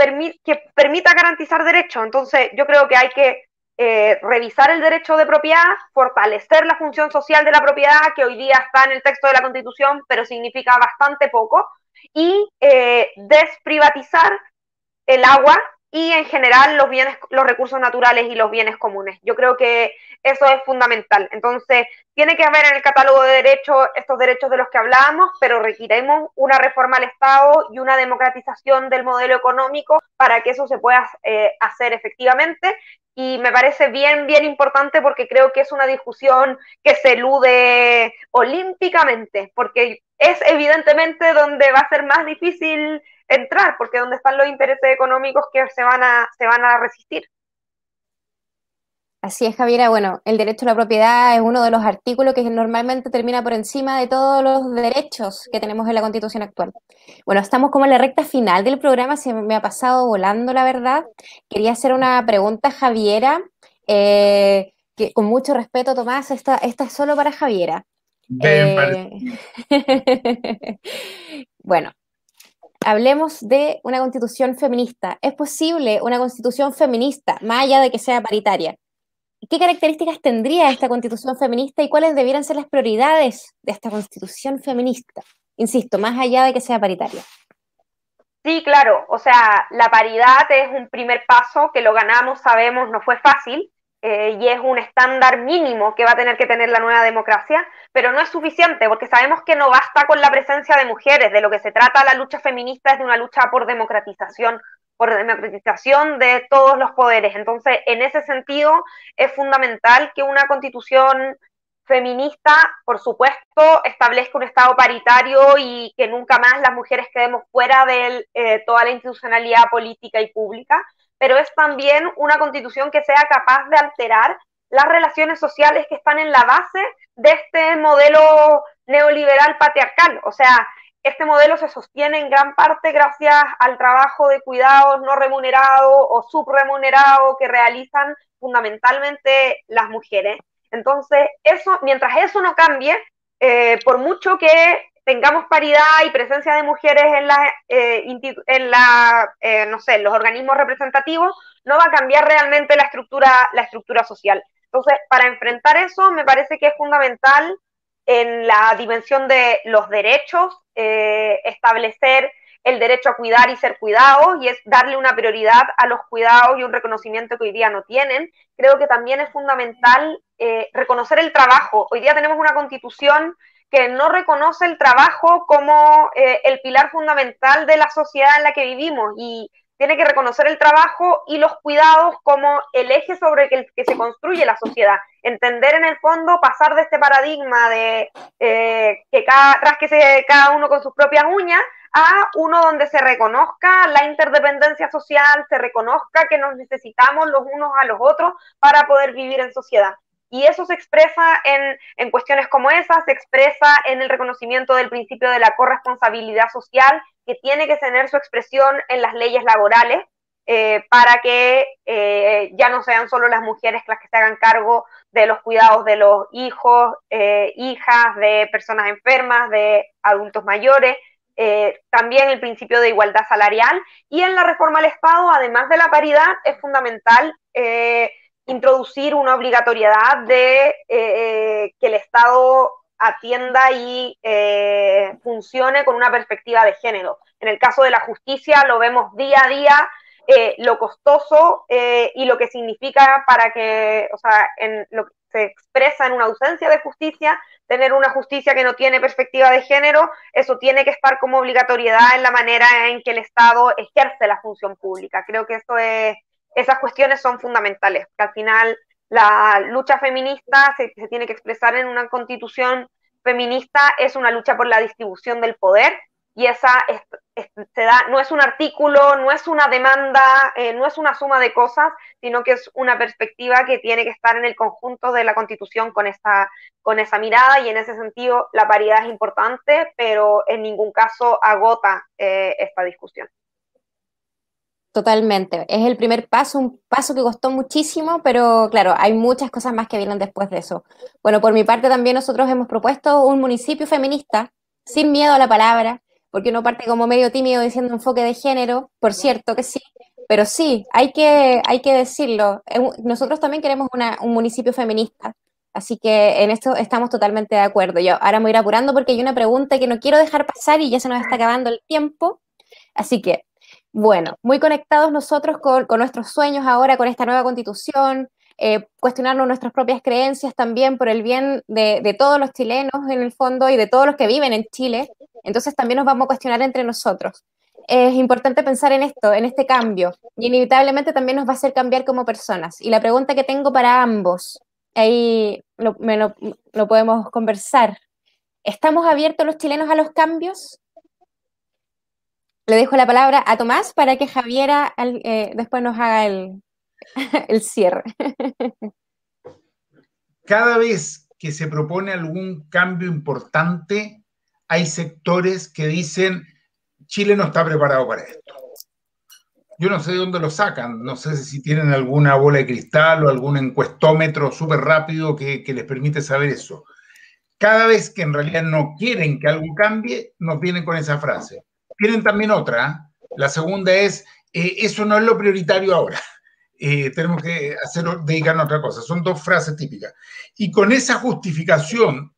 que permita garantizar derechos. Entonces, yo creo que hay que eh, revisar el derecho de propiedad, fortalecer la función social de la propiedad, que hoy día está en el texto de la Constitución, pero significa bastante poco, y eh, desprivatizar el agua y en general los bienes, los recursos naturales y los bienes comunes. Yo creo que eso es fundamental. Entonces, tiene que haber en el catálogo de derechos estos derechos de los que hablábamos, pero requiremos una reforma al Estado y una democratización del modelo económico para que eso se pueda eh, hacer efectivamente. Y me parece bien, bien importante porque creo que es una discusión que se elude olímpicamente, porque es evidentemente donde va a ser más difícil entrar, porque donde están los intereses económicos que se van a, se van a resistir. Así es, Javiera. Bueno, el derecho a la propiedad es uno de los artículos que normalmente termina por encima de todos los derechos que tenemos en la Constitución actual. Bueno, estamos como en la recta final del programa, se me ha pasado volando, la verdad. Quería hacer una pregunta, Javiera, eh, que con mucho respeto, Tomás, esta, esta es solo para Javiera. Eh, bueno, hablemos de una constitución feminista. ¿Es posible una constitución feminista, más allá de que sea paritaria? ¿Qué características tendría esta constitución feminista y cuáles debieran ser las prioridades de esta constitución feminista? Insisto, más allá de que sea paritaria. Sí, claro, o sea, la paridad es un primer paso que lo ganamos, sabemos, no fue fácil, eh, y es un estándar mínimo que va a tener que tener la nueva democracia, pero no es suficiente porque sabemos que no basta con la presencia de mujeres, de lo que se trata la lucha feminista es de una lucha por democratización, por democratización de todos los poderes. Entonces, en ese sentido, es fundamental que una constitución feminista, por supuesto, establezca un Estado paritario y que nunca más las mujeres quedemos fuera de eh, toda la institucionalidad política y pública pero es también una constitución que sea capaz de alterar las relaciones sociales que están en la base de este modelo neoliberal patriarcal. O sea, este modelo se sostiene en gran parte gracias al trabajo de cuidados no remunerado o subremunerado que realizan fundamentalmente las mujeres. Entonces, eso, mientras eso no cambie, eh, por mucho que tengamos paridad y presencia de mujeres en, la, eh, en la, eh, no sé, los organismos representativos, no va a cambiar realmente la estructura, la estructura social. Entonces, para enfrentar eso, me parece que es fundamental en la dimensión de los derechos, establecer el derecho a cuidar y ser cuidados y es darle una prioridad a los cuidados y un reconocimiento que hoy día no tienen. Creo que también es fundamental eh, reconocer el trabajo. Hoy día tenemos una constitución que no reconoce el trabajo como eh, el pilar fundamental de la sociedad en la que vivimos y tiene que reconocer el trabajo y los cuidados como el eje sobre el que se construye la sociedad. Entender en el fondo, pasar de este paradigma de eh, que cada, cada uno con sus propias uñas a uno donde se reconozca la interdependencia social, se reconozca que nos necesitamos los unos a los otros para poder vivir en sociedad. Y eso se expresa en, en cuestiones como esas, se expresa en el reconocimiento del principio de la corresponsabilidad social, que tiene que tener su expresión en las leyes laborales, eh, para que eh, ya no sean solo las mujeres las que se hagan cargo de los cuidados de los hijos, eh, hijas, de personas enfermas, de adultos mayores, también el principio de igualdad salarial. Y en la reforma al Estado, además de la paridad, es fundamental introducir una obligatoriedad de eh, que el Estado atienda y funcione con una perspectiva de género. En el caso de la justicia lo vemos día a día, lo costoso y lo que significa para que, o sea, en lo que se expresa en una ausencia de justicia, tener una justicia que no tiene perspectiva de género, eso tiene que estar como obligatoriedad en la manera en que el Estado ejerce la función pública. Creo que eso es, esas cuestiones son fundamentales, que al final la lucha feminista se, tiene que expresar en una constitución feminista, es una lucha por la distribución del poder y esa no es un artículo, no es una demanda, eh, no es una suma de cosas, sino que es una perspectiva que tiene que estar en el conjunto de la Constitución con esa, con esa mirada y en ese sentido la paridad es importante, pero en ningún caso agota eh, esta discusión. Totalmente. Es el primer paso, un paso que costó muchísimo, pero claro, hay muchas cosas más que vienen después de eso. Bueno, por mi parte también nosotros hemos propuesto un municipio feminista, sin miedo a la palabra, porque uno parte como medio tímido diciendo enfoque de género, por cierto que sí, pero sí, hay que, hay que decirlo. Nosotros también queremos un municipio feminista, así que en esto estamos totalmente de acuerdo. Yo ahora me voy a ir apurando porque hay una pregunta que no quiero dejar pasar y ya se nos está acabando el tiempo, así que, bueno, muy conectados nosotros con, nuestros sueños ahora, con esta nueva constitución, eh, cuestionarnos nuestras propias creencias también por el bien de, todos los chilenos en el fondo y de todos los que viven en Chile. Entonces también nos vamos a cuestionar entre nosotros. Es importante pensar en esto, en este cambio, y inevitablemente también nos va a hacer cambiar como personas. Y la pregunta que tengo para ambos, ahí lo, lo, podemos conversar. ¿Estamos abiertos los chilenos a los cambios? Le dejo la palabra a Tomás para que Javiera eh, después nos haga el, el cierre. Cada vez que se propone algún cambio importante, hay sectores que dicen, Chile no está preparado para esto. Yo no sé de dónde lo sacan, no sé si tienen alguna bola de cristal o algún encuestómetro súper rápido que, les permite saber eso. Cada vez que en realidad no quieren que algo cambie, nos vienen con esa frase. Tienen también otra. La segunda es, eh, eso no es lo prioritario ahora. Eh, tenemos que hacerlo, dedicarnos a otra cosa. Son dos frases típicas. Y con esa justificación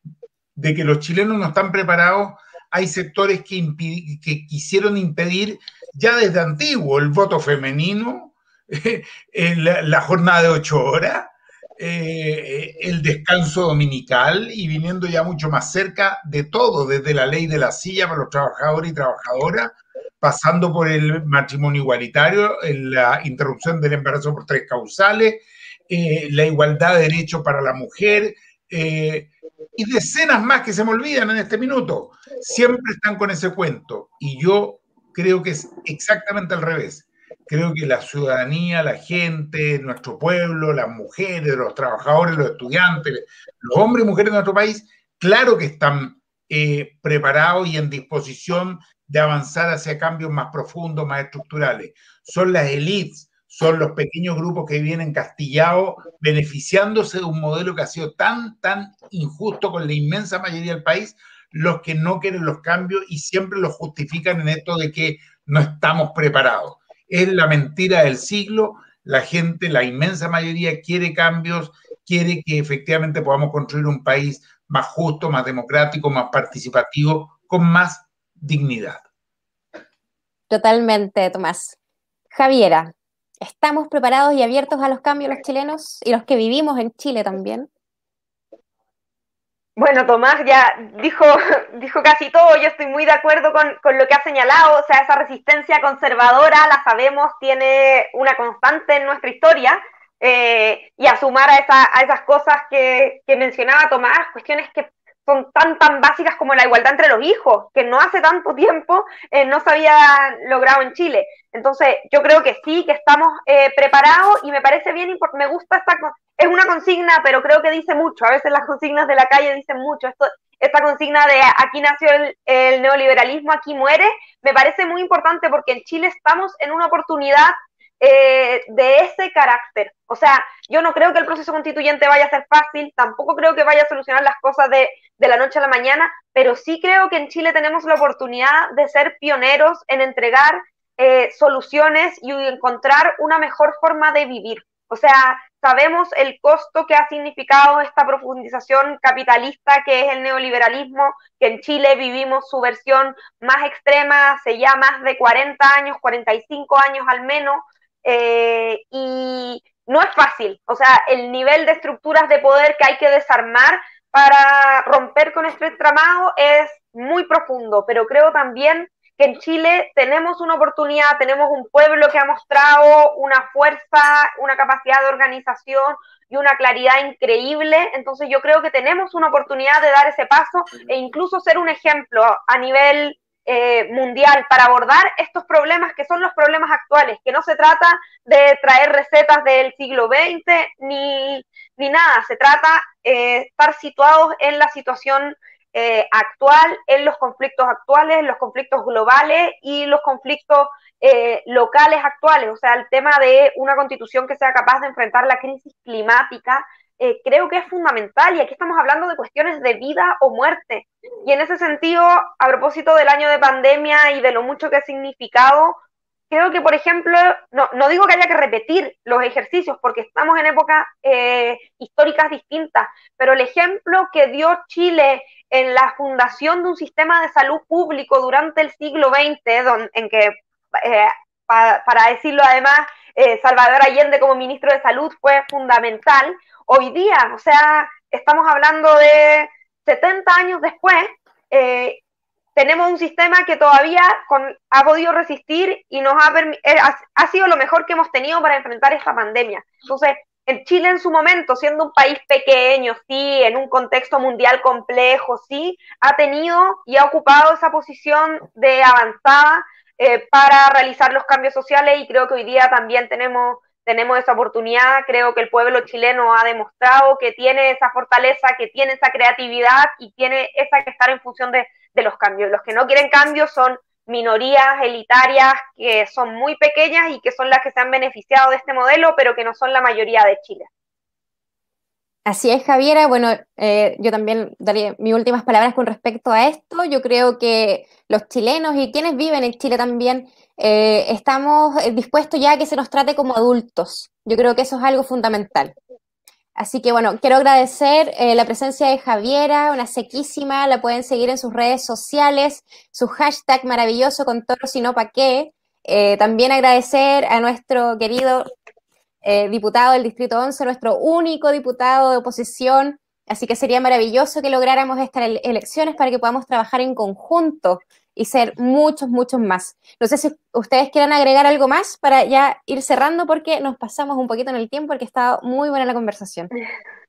de que los chilenos no están preparados, hay sectores que quisieron impedir ya desde antiguo el voto femenino, la, jornada de ocho horas, eh, el descanso dominical y viniendo ya mucho más cerca de todo, desde la ley de la silla para los trabajadores y trabajadoras, pasando por el matrimonio igualitario, la interrupción del embarazo por tres causales, eh, la igualdad de derechos para la mujer, eh, y decenas más que se me olvidan en este minuto, siempre están con ese cuento. Y yo creo que es exactamente al revés. Creo que la ciudadanía, la gente, nuestro pueblo, las mujeres, los trabajadores, los estudiantes, los hombres y mujeres de nuestro país, claro que están eh, preparados y en disposición de avanzar hacia cambios más profundos, más estructurales. Son las élites, son los pequeños grupos que vienen castillados, beneficiándose de un modelo que ha sido tan, tan injusto con la inmensa mayoría del país, los que no quieren los cambios y siempre los justifican en esto de que no estamos preparados. Es la mentira del siglo, la gente, la inmensa mayoría quiere cambios, quiere que efectivamente podamos construir un país más justo, más democrático, más participativo, con más dignidad. Totalmente, Tomás. Javiera, ¿estamos preparados y abiertos a los cambios los chilenos y los que vivimos en Chile también? Bueno, Tomás ya dijo, dijo casi todo, yo estoy muy de acuerdo con, con, lo que ha señalado, o sea, esa resistencia conservadora, la sabemos, tiene una constante en nuestra historia, eh, y a sumar a, esa, a esas cosas que, que, mencionaba Tomás, cuestiones que son tan, tan básicas como la igualdad entre los hijos, que no hace tanto tiempo eh, no se había logrado en Chile. Entonces, yo creo que sí, que estamos eh, preparados y me parece bien, me gusta esta, es una consigna, pero creo que dice mucho, a veces las consignas de la calle dicen mucho, Esto, esta consigna de aquí nació el, el neoliberalismo, aquí muere, me parece muy importante porque en Chile estamos en una oportunidad eh, de ese carácter. O sea, yo no creo que el proceso constituyente vaya a ser fácil, tampoco creo que vaya a solucionar las cosas de, de, la noche a la mañana, pero sí creo que en Chile tenemos la oportunidad de ser pioneros en entregar eh, soluciones y encontrar una mejor forma de vivir. O sea, sabemos el costo que ha significado esta profundización capitalista que es el neoliberalismo, que en Chile vivimos su versión más extrema hace ya más de 40 años, 45 años al menos, eh, y no es fácil, o sea, el nivel de estructuras de poder que hay que desarmar para romper con este entramado es muy profundo, pero creo también que en Chile tenemos una oportunidad, tenemos un pueblo que ha mostrado una fuerza, una capacidad de organización y una claridad increíble. Entonces yo creo que tenemos una oportunidad de dar ese paso e incluso ser un ejemplo a nivel eh, mundial para abordar estos problemas que son los problemas actuales, que no se trata de traer recetas del siglo XX ni, ni nada, se trata de eh, estar situados en la situación eh, actual, en los conflictos actuales, los conflictos globales y los conflictos locales actuales, o sea, el tema de una constitución que sea capaz de enfrentar la crisis climática, eh, creo que es fundamental y aquí estamos hablando de cuestiones de vida o muerte. Y en ese sentido, a propósito del año de pandemia y de lo mucho que ha significado, creo que, por ejemplo, no, no digo que haya que repetir los ejercicios porque estamos en épocas eh, históricas distintas, pero el ejemplo que dio Chile en la fundación de un sistema de salud público durante el siglo XX, don, en que, eh, pa, para decirlo además, eh, Salvador Allende como ministro de Salud fue fundamental, hoy día, o sea, estamos hablando de 70 años después, eh, tenemos un sistema que todavía con, ha podido resistir y nos ha, eh, ha, ha, sido lo mejor que hemos tenido para enfrentar esta pandemia. Entonces, en Chile en su momento, siendo un país pequeño, sí, en un contexto mundial complejo, sí, ha tenido y ha ocupado esa posición de avanzada eh, para realizar los cambios sociales y creo que hoy día también tenemos tenemos esa oportunidad, creo que el pueblo chileno ha demostrado que tiene esa fortaleza, que tiene esa creatividad y tiene esa que estar en función de, los cambios. Los que no quieren cambios son minorías elitarias que son muy pequeñas y que son las que se han beneficiado de este modelo, pero que no son la mayoría de Chile. Así es, Javiera. Bueno, eh, yo también daría mis últimas palabras con respecto a esto. Yo creo que los chilenos y quienes viven en Chile también eh, estamos eh, dispuestos ya a que se nos trate como adultos. Yo creo que eso es algo fundamental. Así que bueno, quiero agradecer eh, la presencia de Javiera, una sequísima, la pueden seguir en sus redes sociales, su hashtag maravilloso con toro sino pa' qué. Eh, también agradecer a nuestro querido diputado del Distrito 11, nuestro único diputado de oposición. Así que sería maravilloso que lográramos estas elecciones para que podamos trabajar en conjunto y ser muchos, muchos más. No sé si ustedes quieran agregar algo más para ya ir cerrando porque nos pasamos un poquito en el tiempo porque ha estado muy buena la conversación.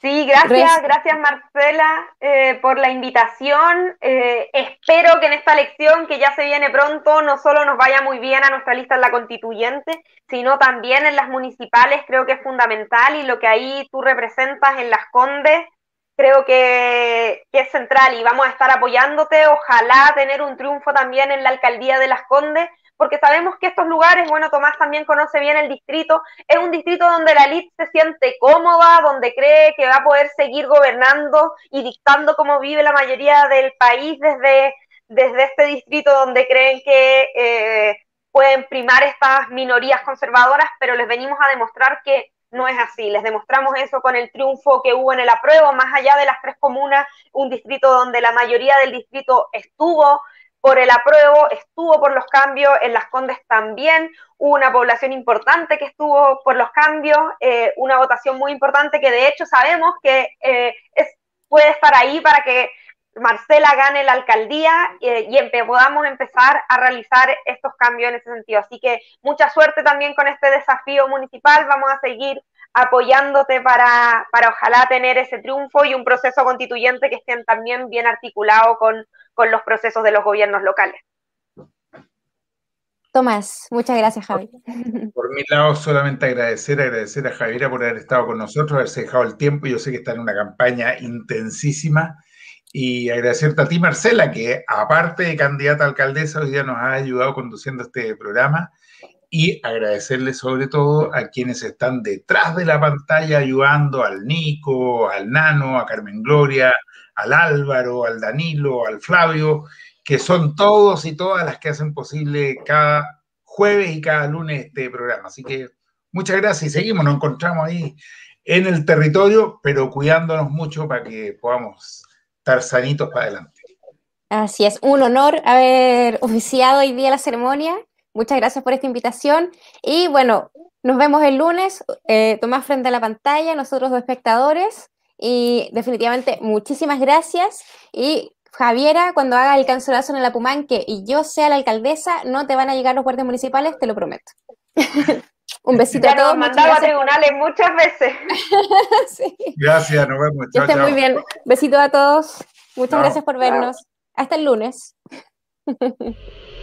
Sí, gracias, gracias Marcela eh, por la invitación. Eh, espero que en esta elección que ya se viene pronto no solo nos vaya muy bien a nuestra lista en la constituyente, sino también en las municipales, creo que es fundamental y lo que ahí tú representas en las Condes, creo que, que es central y vamos a estar apoyándote. Ojalá tener un triunfo también en la alcaldía de las Condes porque sabemos que estos lugares, bueno, Tomás también conoce bien el distrito, es un distrito donde la elite se siente cómoda, donde cree que va a poder seguir gobernando y dictando cómo vive la mayoría del país desde, desde este distrito donde creen que eh, pueden primar estas minorías conservadoras, pero les venimos a demostrar que no es así. Les demostramos eso con el triunfo que hubo en el apruebo, más allá de las tres comunas, un distrito donde la mayoría del distrito estuvo por el apruebo, estuvo por los cambios, en Las Condes también hubo una población importante que estuvo por los cambios, eh, una votación muy importante que de hecho sabemos que eh, es, puede estar ahí para que Marcela gane la alcaldía eh, y podamos empezar a realizar estos cambios en ese sentido. Así que mucha suerte también con este desafío municipal. Vamos a seguir apoyándote para, para ojalá tener ese triunfo y un proceso constituyente que estén también bien articulado con, con los procesos de los gobiernos locales. Tomás, muchas gracias, Javi. Por mi lado, solamente agradecer, agradecer a Javiera por haber estado con nosotros, haberse dejado el tiempo. Yo sé que está en una campaña intensísima y agradecerte a ti, Marcela, que aparte de candidata a alcaldesa, hoy día nos ha ayudado conduciendo este programa. Y agradecerle sobre todo a quienes están detrás de la pantalla ayudando al Nico, al Nano, a Carmen Gloria, al Álvaro, al Danilo, al Flavio, que son todos y todas las que hacen posible cada jueves y cada lunes este programa. Así que muchas gracias y seguimos, nos encontramos ahí en el territorio, pero cuidándonos mucho para que podamos estar sanitos para adelante. Así es, un honor haber oficiado hoy día la ceremonia. Muchas gracias por esta invitación. Y bueno, nos vemos el lunes, eh, Tomás frente a la pantalla, nosotros los espectadores. Y definitivamente muchísimas gracias. Y Javiera, cuando haga el cancelazo en el Apumanque y yo sea la alcaldesa, no te van a llegar los guardias municipales, te lo prometo. Un besito a todos. Nos mandado a tribunales muchas veces. Gracias, nos vemos. que estén muy bien. Besito a todos. Muchas gracias por vernos. Hasta el lunes.